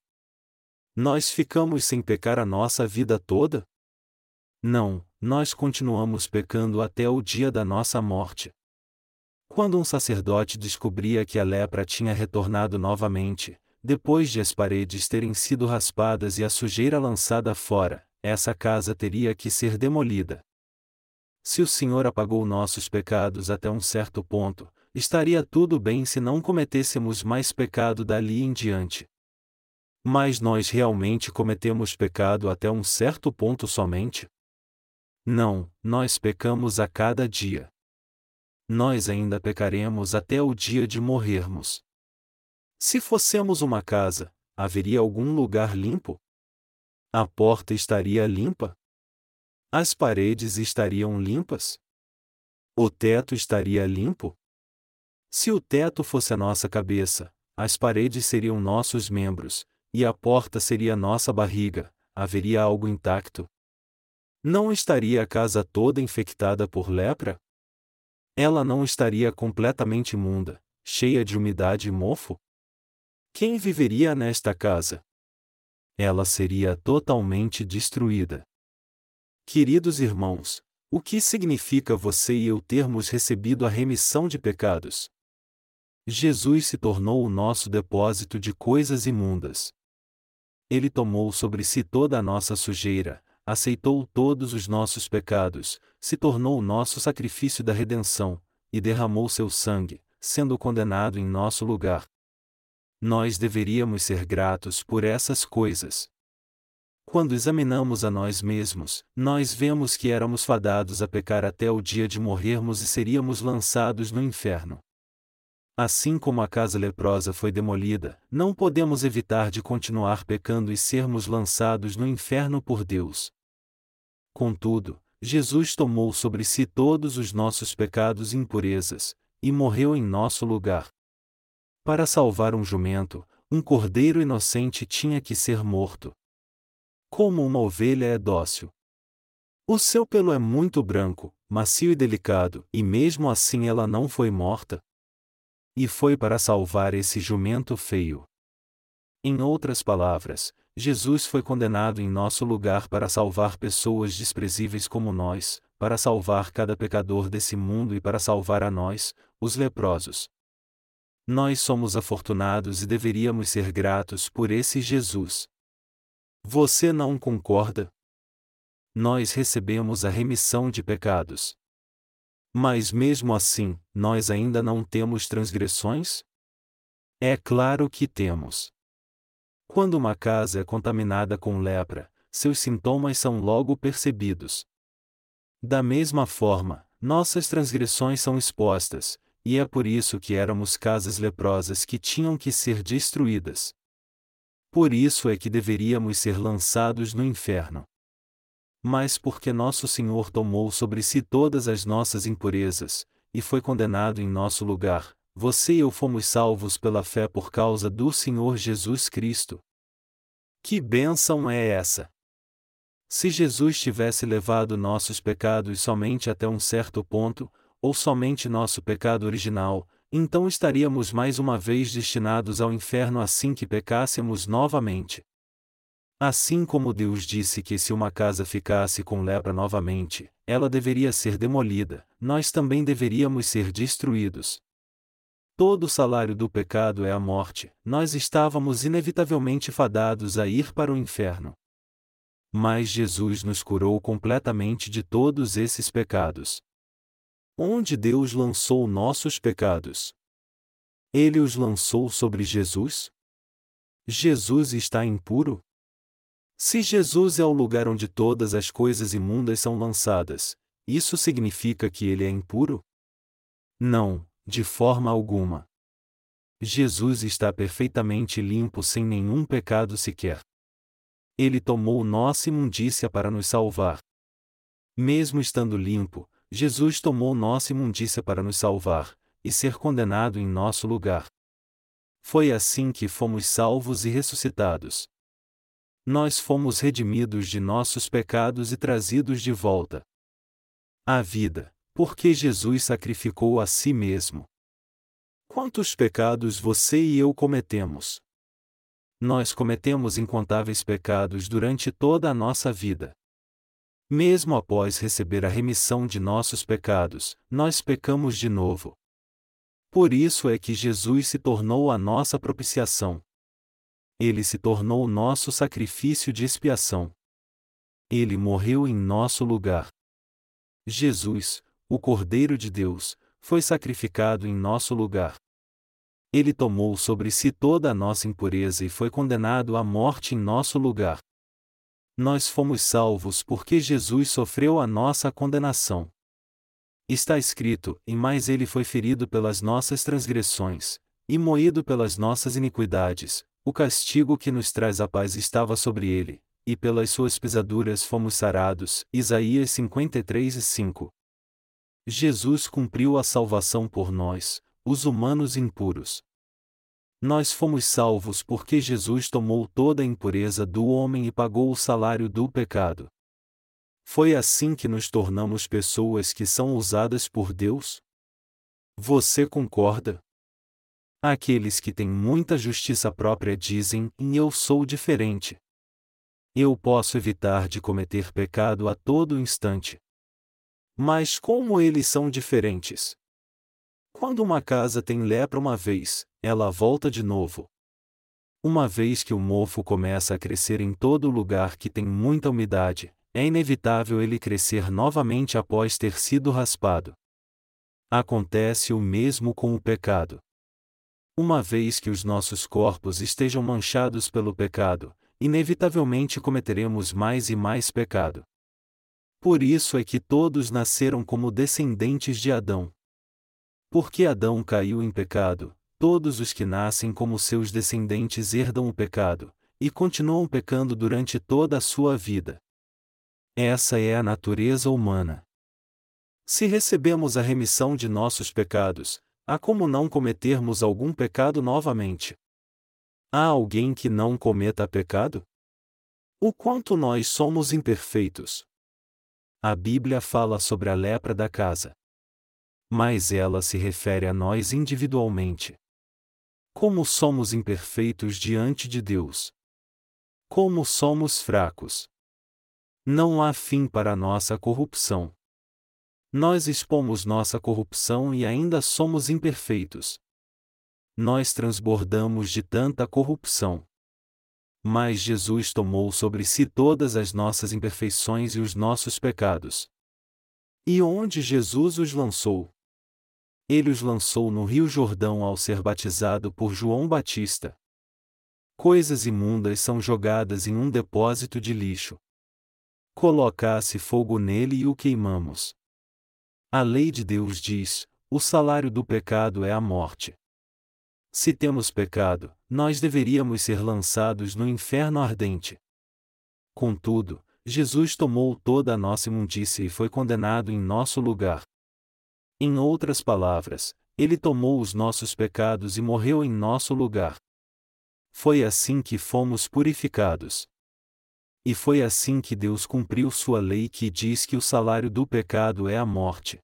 Nós ficamos sem pecar a nossa vida toda? Não, nós continuamos pecando até o dia da nossa morte. Quando um sacerdote descobria que a lepra tinha retornado novamente, depois de as paredes terem sido raspadas e a sujeira lançada fora, essa casa teria que ser demolida. Se o Senhor apagou nossos pecados até um certo ponto, estaria tudo bem se não cometêssemos mais pecado dali em diante. Mas nós realmente cometemos pecado até um certo ponto somente? Não, nós pecamos a cada dia. Nós ainda pecaremos até o dia de morrermos. Se fossemos uma casa, haveria algum lugar limpo? A porta estaria limpa? As paredes estariam limpas? O teto estaria limpo? Se o teto fosse a nossa cabeça, as paredes seriam nossos membros, e a porta seria nossa barriga, haveria algo intacto? Não estaria a casa toda infectada por lepra? ela não estaria completamente imunda, cheia de umidade e mofo? Quem viveria nesta casa? Ela seria totalmente destruída. Queridos irmãos, o que significa você e eu termos recebido a remissão de pecados? Jesus se tornou o nosso depósito de coisas imundas. Ele tomou sobre si toda a nossa sujeira, aceitou todos os nossos pecados, se tornou o nosso sacrifício da redenção, e derramou seu sangue, sendo condenado em nosso lugar. Nós deveríamos ser gratos por essas coisas. Quando examinamos a nós mesmos, nós vemos que éramos fadados a pecar até o dia de morrermos e seríamos lançados no inferno. Assim como a casa leprosa foi demolida, não podemos evitar de continuar pecando e sermos lançados no inferno por Deus. Contudo, Jesus tomou sobre si todos os nossos pecados e impurezas, e morreu em nosso lugar. Para salvar um jumento, um cordeiro inocente tinha que ser morto como uma ovelha é dócil. O seu pelo é muito branco, macio e delicado, e mesmo assim ela não foi morta. E foi para salvar esse jumento feio. Em outras palavras, Jesus foi condenado em nosso lugar para salvar pessoas desprezíveis como nós, para salvar cada pecador desse mundo e para salvar a nós, os leprosos. Nós somos afortunados e deveríamos ser gratos por esse Jesus. Você não concorda? Nós recebemos a remissão de pecados. Mas mesmo assim, nós ainda não temos transgressões? É claro que temos. Quando uma casa é contaminada com lepra, seus sintomas são logo percebidos. Da mesma forma, nossas transgressões são expostas, e é por isso que éramos casas leprosas que tinham que ser destruídas. Por isso é que deveríamos ser lançados no inferno. Mas porque nosso Senhor tomou sobre si todas as nossas impurezas, e foi condenado em nosso lugar, você e eu fomos salvos pela fé por causa do Senhor Jesus Cristo. Que bênção é essa! Se Jesus tivesse levado nossos pecados somente até um certo ponto, ou somente nosso pecado original, então estaríamos mais uma vez destinados ao inferno assim que pecássemos novamente. Assim como Deus disse que se uma casa ficasse com lepra novamente, ela deveria ser demolida, nós também deveríamos ser destruídos. Todo o salário do pecado é a morte, nós estávamos inevitavelmente fadados a ir para o inferno. Mas Jesus nos curou completamente de todos esses pecados. Onde Deus lançou nossos pecados? Ele os lançou sobre Jesus? Jesus está impuro? Se Jesus é o lugar onde todas as coisas imundas são lançadas, isso significa que ele é impuro? Não, de forma alguma. Jesus está perfeitamente limpo sem nenhum pecado sequer. Ele tomou nossa imundícia para nos salvar. Mesmo estando limpo, Jesus tomou nossa imundícia para nos salvar, e ser condenado em nosso lugar. Foi assim que fomos salvos e ressuscitados. Nós fomos redimidos de nossos pecados e trazidos de volta à vida, porque Jesus sacrificou a si mesmo. Quantos pecados você e eu cometemos? Nós cometemos incontáveis pecados durante toda a nossa vida. Mesmo após receber a remissão de nossos pecados, nós pecamos de novo. Por isso é que Jesus se tornou a nossa propiciação. Ele se tornou o nosso sacrifício de expiação. Ele morreu em nosso lugar. Jesus, o Cordeiro de Deus, foi sacrificado em nosso lugar. Ele tomou sobre si toda a nossa impureza e foi condenado à morte em nosso lugar nós fomos salvos porque Jesus sofreu a nossa condenação. Está escrito: e mais ele foi ferido pelas nossas transgressões, e moído pelas nossas iniquidades, o castigo que nos traz a paz estava sobre ele, e pelas suas pisaduras fomos sarados. Isaías 53 e 5. Jesus cumpriu a salvação por nós, os humanos impuros. Nós fomos salvos porque Jesus tomou toda a impureza do homem e pagou o salário do pecado. Foi assim que nos tornamos pessoas que são usadas por Deus? Você concorda? Aqueles que têm muita justiça própria dizem: Eu sou diferente. Eu posso evitar de cometer pecado a todo instante. Mas como eles são diferentes? Quando uma casa tem lepra uma vez, ela volta de novo. Uma vez que o mofo começa a crescer em todo lugar que tem muita umidade, é inevitável ele crescer novamente após ter sido raspado. Acontece o mesmo com o pecado. Uma vez que os nossos corpos estejam manchados pelo pecado, inevitavelmente cometeremos mais e mais pecado. Por isso é que todos nasceram como descendentes de Adão. Porque Adão caiu em pecado, todos os que nascem como seus descendentes herdam o pecado, e continuam pecando durante toda a sua vida. Essa é a natureza humana. Se recebemos a remissão de nossos pecados, há como não cometermos algum pecado novamente? Há alguém que não cometa pecado? O quanto nós somos imperfeitos. A Bíblia fala sobre a lepra da casa. Mas ela se refere a nós individualmente. Como somos imperfeitos diante de Deus. Como somos fracos. Não há fim para nossa corrupção. Nós expomos nossa corrupção e ainda somos imperfeitos. Nós transbordamos de tanta corrupção. Mas Jesus tomou sobre si todas as nossas imperfeições e os nossos pecados. E onde Jesus os lançou? Ele os lançou no Rio Jordão ao ser batizado por João Batista. Coisas imundas são jogadas em um depósito de lixo. Colocasse fogo nele e o queimamos. A lei de Deus diz: o salário do pecado é a morte. Se temos pecado, nós deveríamos ser lançados no inferno ardente. Contudo, Jesus tomou toda a nossa imundícia e foi condenado em nosso lugar. Em outras palavras, ele tomou os nossos pecados e morreu em nosso lugar. Foi assim que fomos purificados. E foi assim que Deus cumpriu sua lei que diz que o salário do pecado é a morte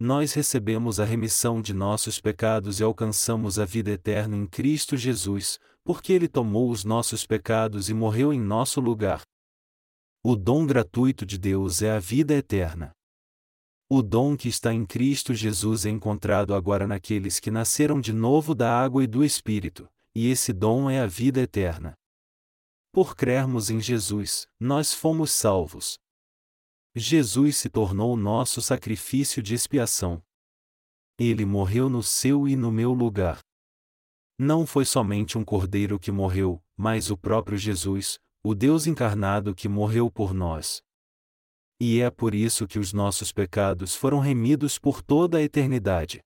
nós recebemos a remissão de nossos pecados e alcançamos a vida eterna em Cristo Jesus, porque Ele tomou os nossos pecados e morreu em nosso lugar. O dom gratuito de Deus é a vida eterna. O dom que está em Cristo Jesus é encontrado agora naqueles que nasceram de novo da água e do Espírito, e esse dom é a vida eterna. Por crermos em Jesus, nós fomos salvos. Jesus se tornou nosso sacrifício de expiação. Ele morreu no seu e no meu lugar. Não foi somente um cordeiro que morreu, mas o próprio Jesus, o Deus encarnado que morreu por nós. E é por isso que os nossos pecados foram remidos por toda a eternidade.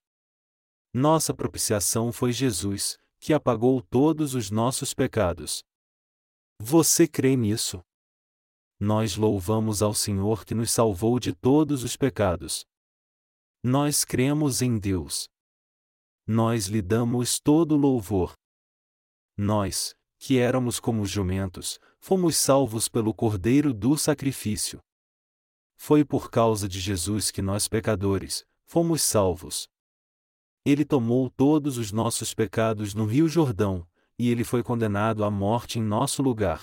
Nossa propiciação foi Jesus, que apagou todos os nossos pecados. Você crê nisso? nós louvamos ao Senhor que nos salvou de todos os pecados. Nós cremos em Deus. Nós lhe damos todo louvor. Nós, que éramos como jumentos, fomos salvos pelo Cordeiro do sacrifício. Foi por causa de Jesus que nós pecadores, fomos salvos. Ele tomou todos os nossos pecados no Rio Jordão, e ele foi condenado à morte em nosso lugar.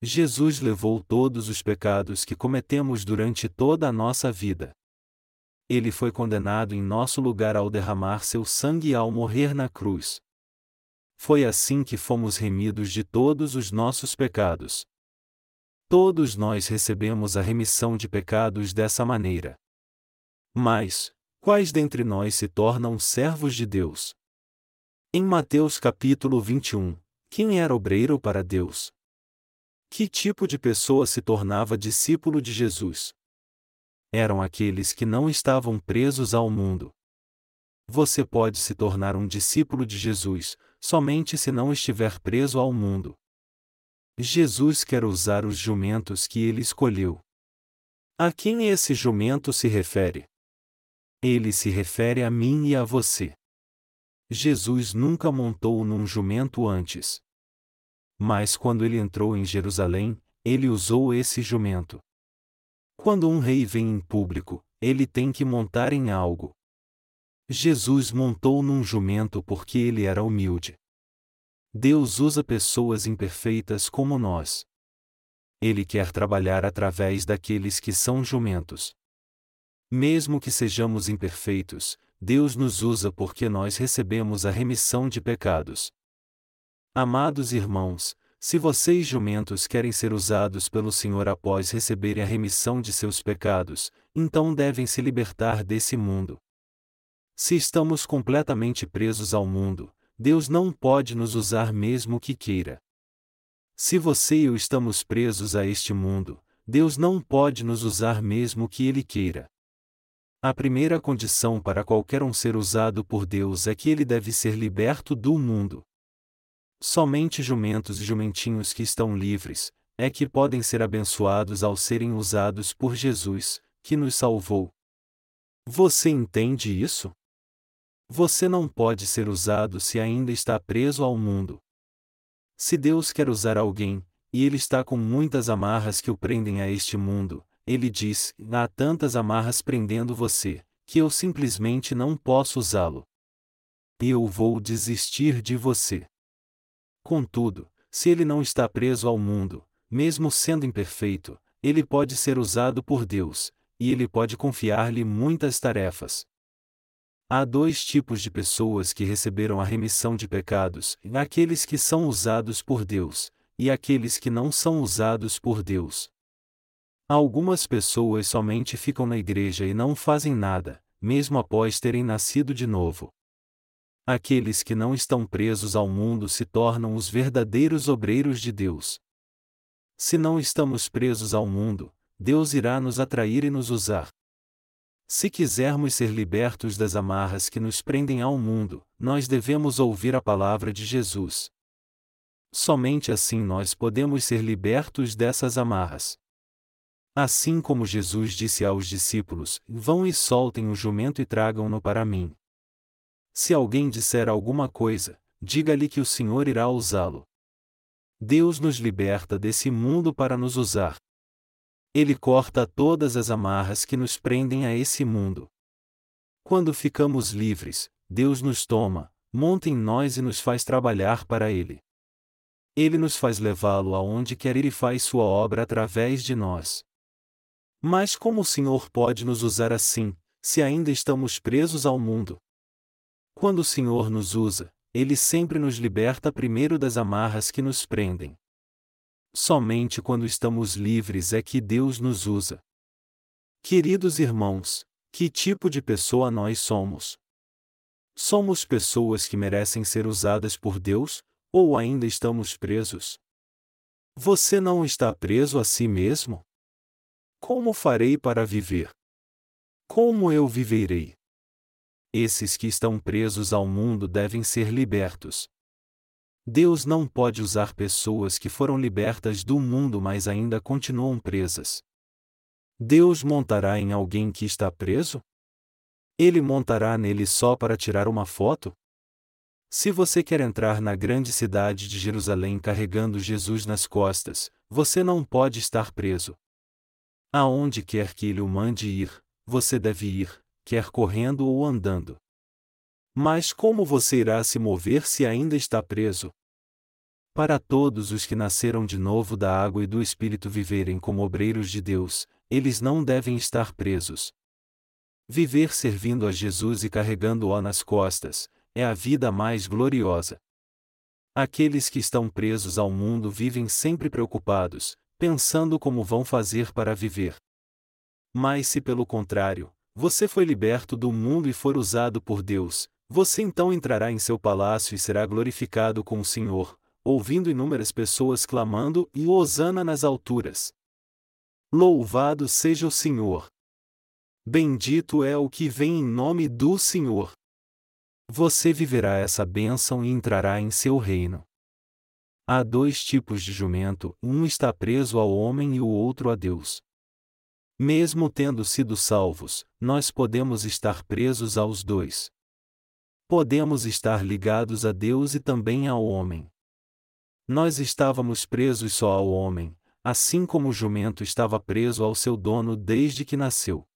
Jesus levou todos os pecados que cometemos durante toda a nossa vida. Ele foi condenado em nosso lugar ao derramar seu sangue e ao morrer na cruz. Foi assim que fomos remidos de todos os nossos pecados. Todos nós recebemos a remissão de pecados dessa maneira. Mas, quais dentre nós se tornam servos de Deus? Em Mateus capítulo 21, quem era obreiro para Deus? Que tipo de pessoa se tornava discípulo de Jesus? Eram aqueles que não estavam presos ao mundo. Você pode se tornar um discípulo de Jesus, somente se não estiver preso ao mundo. Jesus quer usar os jumentos que ele escolheu. A quem esse jumento se refere? Ele se refere a mim e a você. Jesus nunca montou num jumento antes. Mas quando ele entrou em Jerusalém, ele usou esse jumento. Quando um rei vem em público, ele tem que montar em algo. Jesus montou num jumento porque ele era humilde. Deus usa pessoas imperfeitas como nós. Ele quer trabalhar através daqueles que são jumentos. Mesmo que sejamos imperfeitos, Deus nos usa porque nós recebemos a remissão de pecados. Amados irmãos, se vocês jumentos querem ser usados pelo Senhor após receberem a remissão de seus pecados, então devem se libertar desse mundo. Se estamos completamente presos ao mundo, Deus não pode nos usar mesmo que queira. Se você e eu estamos presos a este mundo, Deus não pode nos usar mesmo que Ele queira. A primeira condição para qualquer um ser usado por Deus é que ele deve ser liberto do mundo. Somente jumentos e jumentinhos que estão livres, é que podem ser abençoados ao serem usados por Jesus, que nos salvou. Você entende isso? Você não pode ser usado se ainda está preso ao mundo. Se Deus quer usar alguém, e ele está com muitas amarras que o prendem a este mundo, ele diz: há tantas amarras prendendo você, que eu simplesmente não posso usá-lo. Eu vou desistir de você. Contudo, se ele não está preso ao mundo, mesmo sendo imperfeito, ele pode ser usado por Deus, e ele pode confiar-lhe muitas tarefas. Há dois tipos de pessoas que receberam a remissão de pecados: aqueles que são usados por Deus, e aqueles que não são usados por Deus. Algumas pessoas somente ficam na igreja e não fazem nada, mesmo após terem nascido de novo. Aqueles que não estão presos ao mundo se tornam os verdadeiros obreiros de Deus. Se não estamos presos ao mundo, Deus irá nos atrair e nos usar. Se quisermos ser libertos das amarras que nos prendem ao mundo, nós devemos ouvir a palavra de Jesus. Somente assim nós podemos ser libertos dessas amarras. Assim como Jesus disse aos discípulos: Vão e soltem o jumento e tragam-no para mim. Se alguém disser alguma coisa, diga-lhe que o Senhor irá usá-lo. Deus nos liberta desse mundo para nos usar. Ele corta todas as amarras que nos prendem a esse mundo. Quando ficamos livres, Deus nos toma, monta em nós e nos faz trabalhar para Ele. Ele nos faz levá-lo aonde quer ir e faz sua obra através de nós. Mas como o Senhor pode nos usar assim, se ainda estamos presos ao mundo? Quando o Senhor nos usa, Ele sempre nos liberta primeiro das amarras que nos prendem. Somente quando estamos livres é que Deus nos usa. Queridos irmãos, que tipo de pessoa nós somos? Somos pessoas que merecem ser usadas por Deus, ou ainda estamos presos? Você não está preso a si mesmo? Como farei para viver? Como eu viverei? Esses que estão presos ao mundo devem ser libertos. Deus não pode usar pessoas que foram libertas do mundo mas ainda continuam presas. Deus montará em alguém que está preso? Ele montará nele só para tirar uma foto? Se você quer entrar na grande cidade de Jerusalém carregando Jesus nas costas, você não pode estar preso. Aonde quer que ele o mande ir, você deve ir, quer correndo ou andando. Mas como você irá se mover se ainda está preso? Para todos os que nasceram de novo da água e do Espírito viverem como obreiros de Deus, eles não devem estar presos. Viver servindo a Jesus e carregando-o nas costas, é a vida mais gloriosa. Aqueles que estão presos ao mundo vivem sempre preocupados, pensando como vão fazer para viver. Mas se pelo contrário, você foi liberto do mundo e for usado por Deus, você então entrará em seu palácio e será glorificado com o Senhor, ouvindo inúmeras pessoas clamando e Hosana nas alturas. Louvado seja o Senhor! Bendito é o que vem em nome do Senhor! Você viverá essa bênção e entrará em seu reino. Há dois tipos de jumento, um está preso ao homem e o outro a Deus. Mesmo tendo sido salvos, nós podemos estar presos aos dois. Podemos estar ligados a Deus e também ao homem. Nós estávamos presos só ao homem, assim como o jumento estava preso ao seu dono desde que nasceu.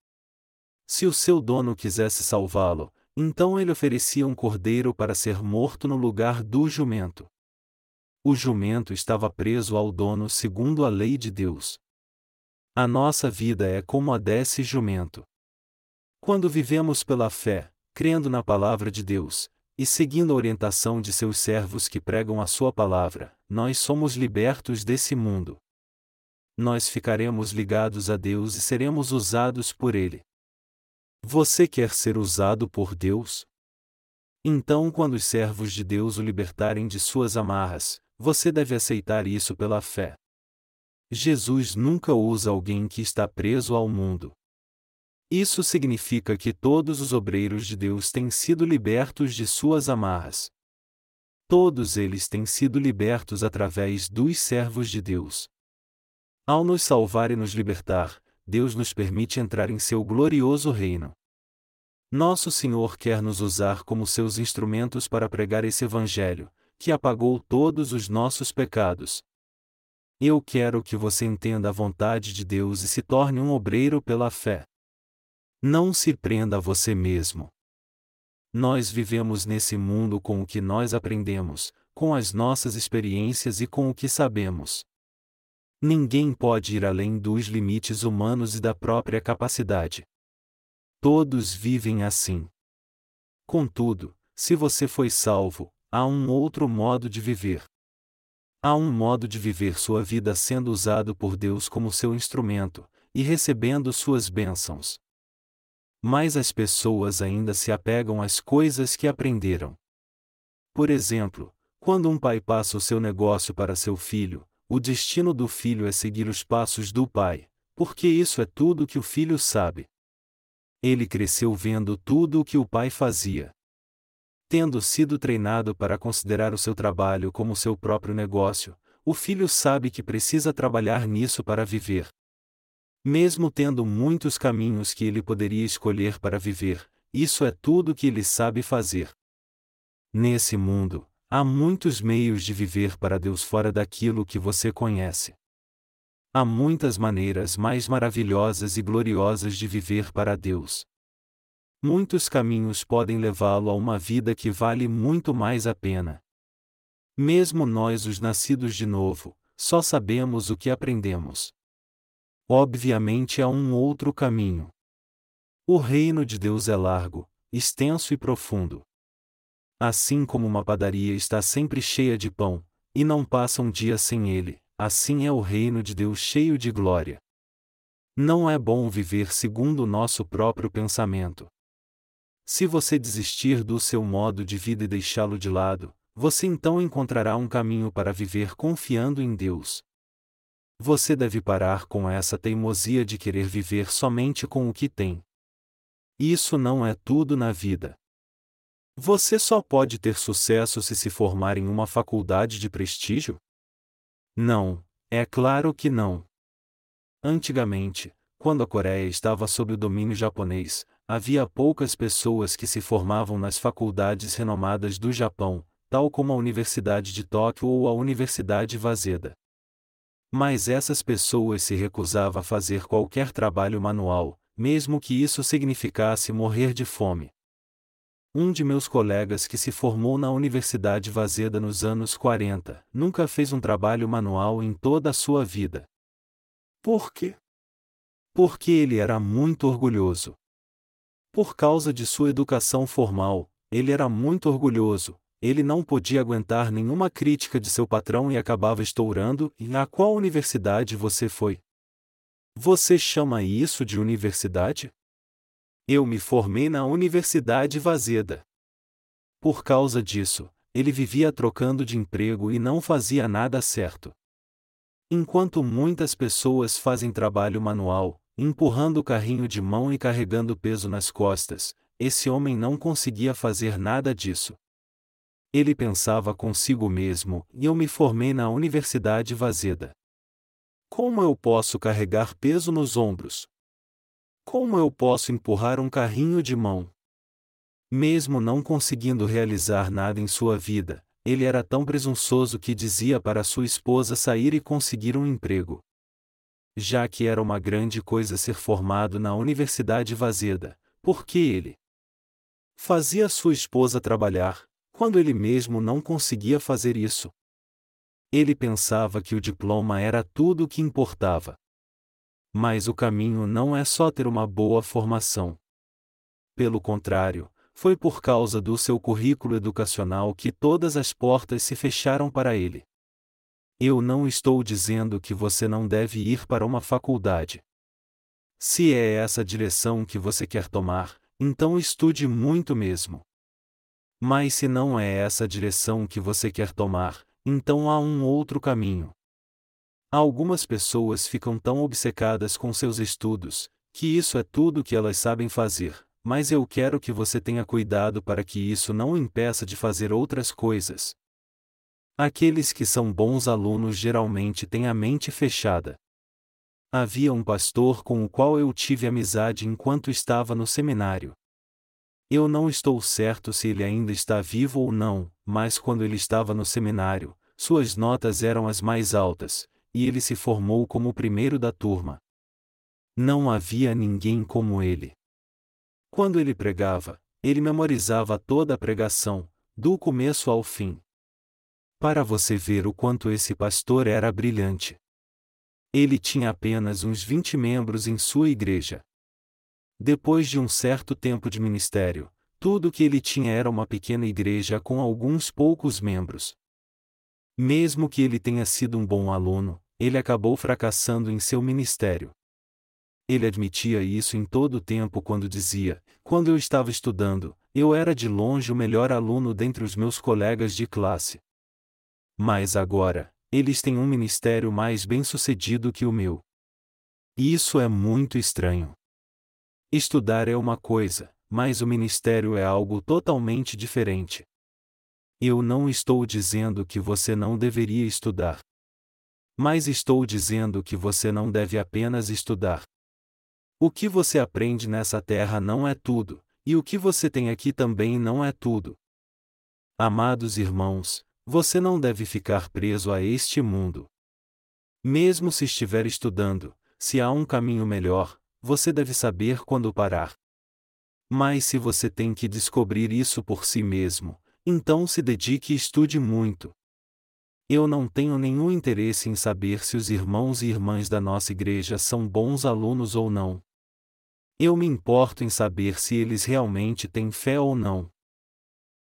Se o seu dono quisesse salvá-lo, Então ele oferecia um cordeiro para ser morto no lugar do jumento. O jumento estava preso ao dono segundo a lei de Deus. A nossa vida é como a desse jumento. Quando vivemos pela fé, crendo na palavra de Deus, e seguindo a orientação de seus servos que pregam a sua palavra, nós somos libertos desse mundo. Nós ficaremos ligados a Deus e seremos usados por Ele. Você quer ser usado por Deus? Então, quando os servos de Deus o libertarem de suas amarras, você deve aceitar isso pela fé. Jesus nunca usa alguém que está preso ao mundo. Isso significa que todos os obreiros de Deus têm sido libertos de suas amarras. Todos eles têm sido libertos através dos servos de Deus. Ao nos salvar e nos libertar, Deus nos permite entrar em seu glorioso reino. Nosso Senhor quer nos usar como seus instrumentos para pregar esse Evangelho, que apagou todos os nossos pecados. Eu quero que você entenda a vontade de Deus e se torne um obreiro pela fé. Não se prenda a você mesmo. Nós vivemos nesse mundo com o que nós aprendemos, com as nossas experiências e com o que sabemos. Ninguém pode ir além dos limites humanos e da própria capacidade. Todos vivem assim. Contudo, se você foi salvo, há um outro modo de viver. Há um modo de viver sua vida sendo usado por Deus como seu instrumento, e recebendo suas bênçãos mas as pessoas ainda se apegam às coisas que aprenderam. Por exemplo, quando um pai passa o seu negócio para seu filho, o destino do filho é seguir os passos do pai, porque isso é tudo que o filho sabe. Ele cresceu vendo tudo o que o pai fazia. Tendo sido treinado para considerar o seu trabalho como seu próprio negócio, o filho sabe que precisa trabalhar nisso para viver, mesmo tendo muitos caminhos que ele poderia escolher para viver, isso é tudo que ele sabe fazer. Nesse mundo, há muitos meios de viver para Deus fora daquilo que você conhece. Há muitas maneiras mais maravilhosas e gloriosas de viver para Deus. Muitos caminhos podem levá-lo a uma vida que vale muito mais a pena. Mesmo nós, os nascidos de novo, só sabemos o que aprendemos. Obviamente há um outro caminho. O reino de Deus é largo, extenso e profundo. Assim como uma padaria está sempre cheia de pão, e não passa um dia sem ele, assim é o reino de Deus cheio de glória. Não é bom viver segundo o nosso próprio pensamento. Se você desistir do seu modo de vida e deixá-lo de lado, você então encontrará um caminho para viver confiando em Deus. Você deve parar com essa teimosia de querer viver somente com o que tem. Isso não é tudo na vida. Você só pode ter sucesso se se formar em uma faculdade de prestígio? Não, é claro que não. Antigamente, quando a Coreia estava sob o domínio japonês, havia poucas pessoas que se formavam nas faculdades renomadas do Japão, tal como a Universidade de Tóquio ou a Universidade Waseda. Mas essas pessoas se recusavam a fazer qualquer trabalho manual, mesmo que isso significasse morrer de fome. Um de meus colegas que se formou na Universidade Vazeda nos anos 40 nunca fez um trabalho manual em toda a sua vida. Por quê? Porque ele era muito orgulhoso. Por causa de sua educação formal, ele era muito orgulhoso, ele não podia aguentar nenhuma crítica de seu patrão e acabava estourando. E a qual universidade você foi? Você chama isso de universidade? Eu me formei na Universidade Vazeda. Por causa disso, ele vivia trocando de emprego e não fazia nada certo. Enquanto muitas pessoas fazem trabalho manual, empurrando o carrinho de mão e carregando peso nas costas, esse homem não conseguia fazer nada disso. Ele pensava consigo mesmo, e eu me formei na Universidade Vazeda. Como eu posso carregar peso nos ombros? Como eu posso empurrar um carrinho de mão? Mesmo não conseguindo realizar nada em sua vida, ele era tão presunçoso que dizia para sua esposa sair e conseguir um emprego. Já que era uma grande coisa ser formado na Universidade Vazeda, por que ele Fazia sua esposa trabalhar, quando ele mesmo não conseguia fazer isso. Ele pensava que o diploma era tudo o que importava. Mas o caminho não é só ter uma boa formação. Pelo contrário, foi por causa do seu currículo educacional que todas as portas se fecharam para ele. Eu não estou dizendo que você não deve ir para uma faculdade. Se é essa direção que você quer tomar, então estude muito mesmo. Mas se não é essa direção que você quer tomar, então há um outro caminho. Algumas pessoas ficam tão obcecadas com seus estudos, que isso é tudo que elas sabem fazer, mas eu quero que você tenha cuidado para que isso não o impeça de fazer outras coisas. Aqueles que são bons alunos geralmente têm a mente fechada. Havia um pastor com o qual eu tive amizade enquanto estava no seminário. Eu não estou certo se ele ainda está vivo ou não, mas quando ele estava no seminário, suas notas eram as mais altas, e ele se formou como o primeiro da turma. Não havia ninguém como ele. Quando ele pregava, ele memorizava toda a pregação, do começo ao fim. Para você ver o quanto esse pastor era brilhante. Ele tinha apenas uns 20 membros em sua igreja. Depois de um certo tempo de ministério, tudo o que ele tinha era uma pequena igreja com alguns poucos membros. Mesmo que ele tenha sido um bom aluno, ele acabou fracassando em seu ministério. Ele admitia isso em todo o tempo quando dizia: quando eu estava estudando, eu era de longe o melhor aluno dentre os meus colegas de classe. Mas agora, eles têm um ministério mais bem-sucedido que o meu. Isso é muito estranho. Estudar é uma coisa, mas o ministério é algo totalmente diferente. Eu não estou dizendo que você não deveria estudar. Mas estou dizendo que você não deve apenas estudar. O que você aprende nessa terra não é tudo, e o que você tem aqui também não é tudo. Amados irmãos, você não deve ficar preso a este mundo. Mesmo se estiver estudando, se há um caminho melhor, você deve saber quando parar. Mas se você tem que descobrir isso por si mesmo, então se dedique e estude muito. Eu não tenho nenhum interesse em saber se os irmãos e irmãs da nossa igreja são bons alunos ou não. Eu me importo em saber se eles realmente têm fé ou não.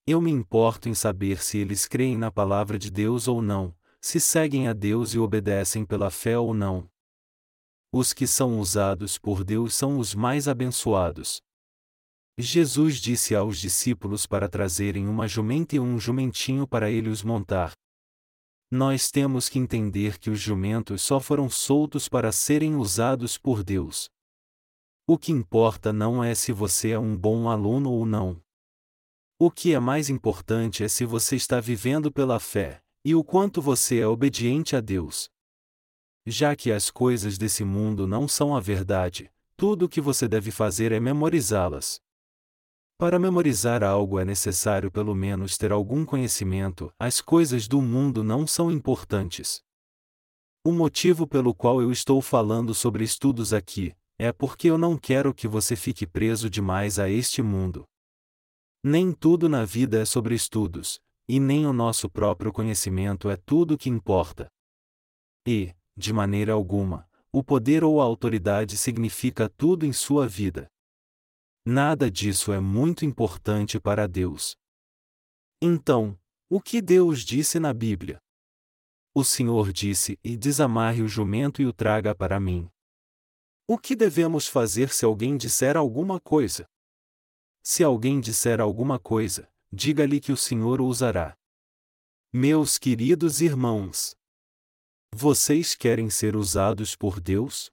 Eu me importo em saber se eles creem na palavra de Deus ou não, se seguem a Deus e obedecem pela fé ou não. Os que são usados por Deus são os mais abençoados. Jesus disse aos discípulos para trazerem uma jumenta e um jumentinho para ele os montar, nós temos que entender que os jumentos só foram soltos para serem usados por Deus. O que importa não é se você é um bom aluno ou não. O que é mais importante é se você está vivendo pela fé, e o quanto você é obediente a Deus. Já que as coisas desse mundo não são a verdade, tudo o que você deve fazer é memorizá-las. Para memorizar algo é necessário pelo menos ter algum conhecimento, as coisas do mundo não são importantes. O motivo pelo qual eu estou falando sobre estudos aqui, é porque eu não quero que você fique preso demais a este mundo. Nem tudo na vida é sobre estudos, e nem o nosso próprio conhecimento é tudo que importa. E, de maneira alguma, o poder ou a autoridade significa tudo em sua vida. Nada disso é muito importante para Deus. Então, o que Deus disse na Bíblia? O Senhor disse: E desamarre o jumento e o traga para mim. O que devemos fazer se alguém disser alguma coisa? Se alguém disser alguma coisa, diga-lhe que o Senhor o usará. Meus queridos irmãos, vocês querem ser usados por Deus?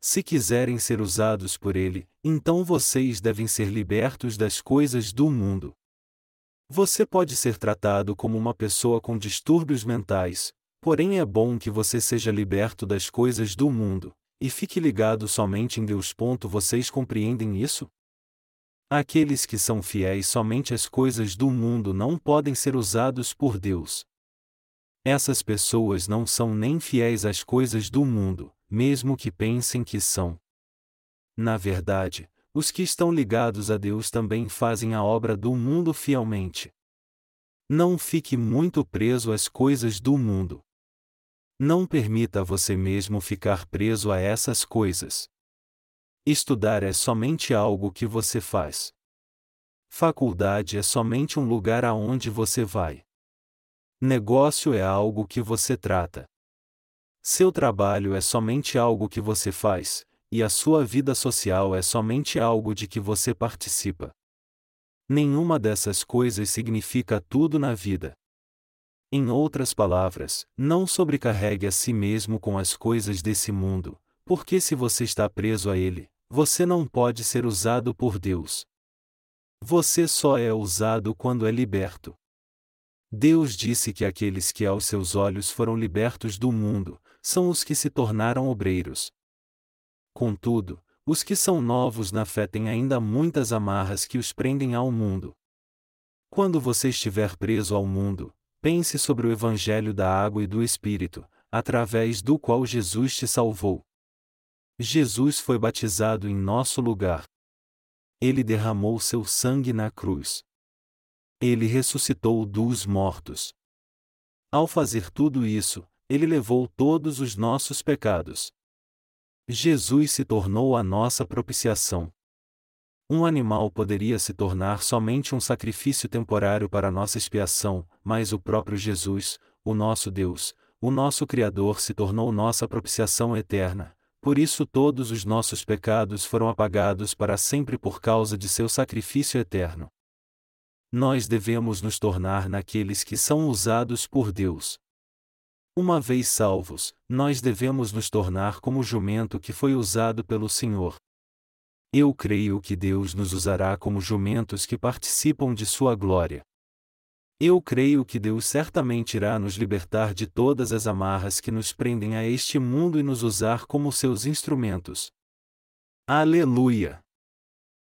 Se quiserem ser usados por Ele, então vocês devem ser libertos das coisas do mundo. Você pode ser tratado como uma pessoa com distúrbios mentais, porém é bom que você seja liberto das coisas do mundo, e fique ligado somente em Deus. Vocês compreendem isso? Aqueles que são fiéis somente às coisas do mundo não podem ser usados por Deus. Essas pessoas não são nem fiéis às coisas do mundo, mesmo que pensem que são. Na verdade, os que estão ligados a Deus também fazem a obra do mundo fielmente. Não fique muito preso às coisas do mundo. Não permita você mesmo ficar preso a essas coisas. Estudar é somente algo que você faz. Faculdade é somente um lugar aonde você vai. Negócio é algo que você trata. Seu trabalho é somente algo que você faz, e a sua vida social é somente algo de que você participa. Nenhuma dessas coisas significa tudo na vida. Em outras palavras, não sobrecarregue a si mesmo com as coisas desse mundo, porque se você está preso a ele, você não pode ser usado por Deus. Você só é usado quando é liberto. Deus disse que aqueles que aos seus olhos foram libertos do mundo, são os que se tornaram obreiros. Contudo, os que são novos na fé têm ainda muitas amarras que os prendem ao mundo. Quando você estiver preso ao mundo, pense sobre o Evangelho da água e do Espírito, através do qual Jesus te salvou. Jesus foi batizado em nosso lugar. Ele derramou seu sangue na cruz. Ele ressuscitou dos mortos. Ao fazer tudo isso, ele levou todos os nossos pecados. Jesus se tornou a nossa propiciação. Um animal poderia se tornar somente um sacrifício temporário para nossa expiação, mas o próprio Jesus, o nosso Deus, o nosso Criador se tornou nossa propiciação eterna. Por isso todos os nossos pecados foram apagados para sempre por causa de seu sacrifício eterno. Nós devemos nos tornar naqueles que são usados por Deus. Uma vez salvos, nós devemos nos tornar como o jumento que foi usado pelo Senhor. Eu creio que Deus nos usará como jumentos que participam de Sua glória. Eu creio que Deus certamente irá nos libertar de todas as amarras que nos prendem a este mundo e nos usar como seus instrumentos. Aleluia!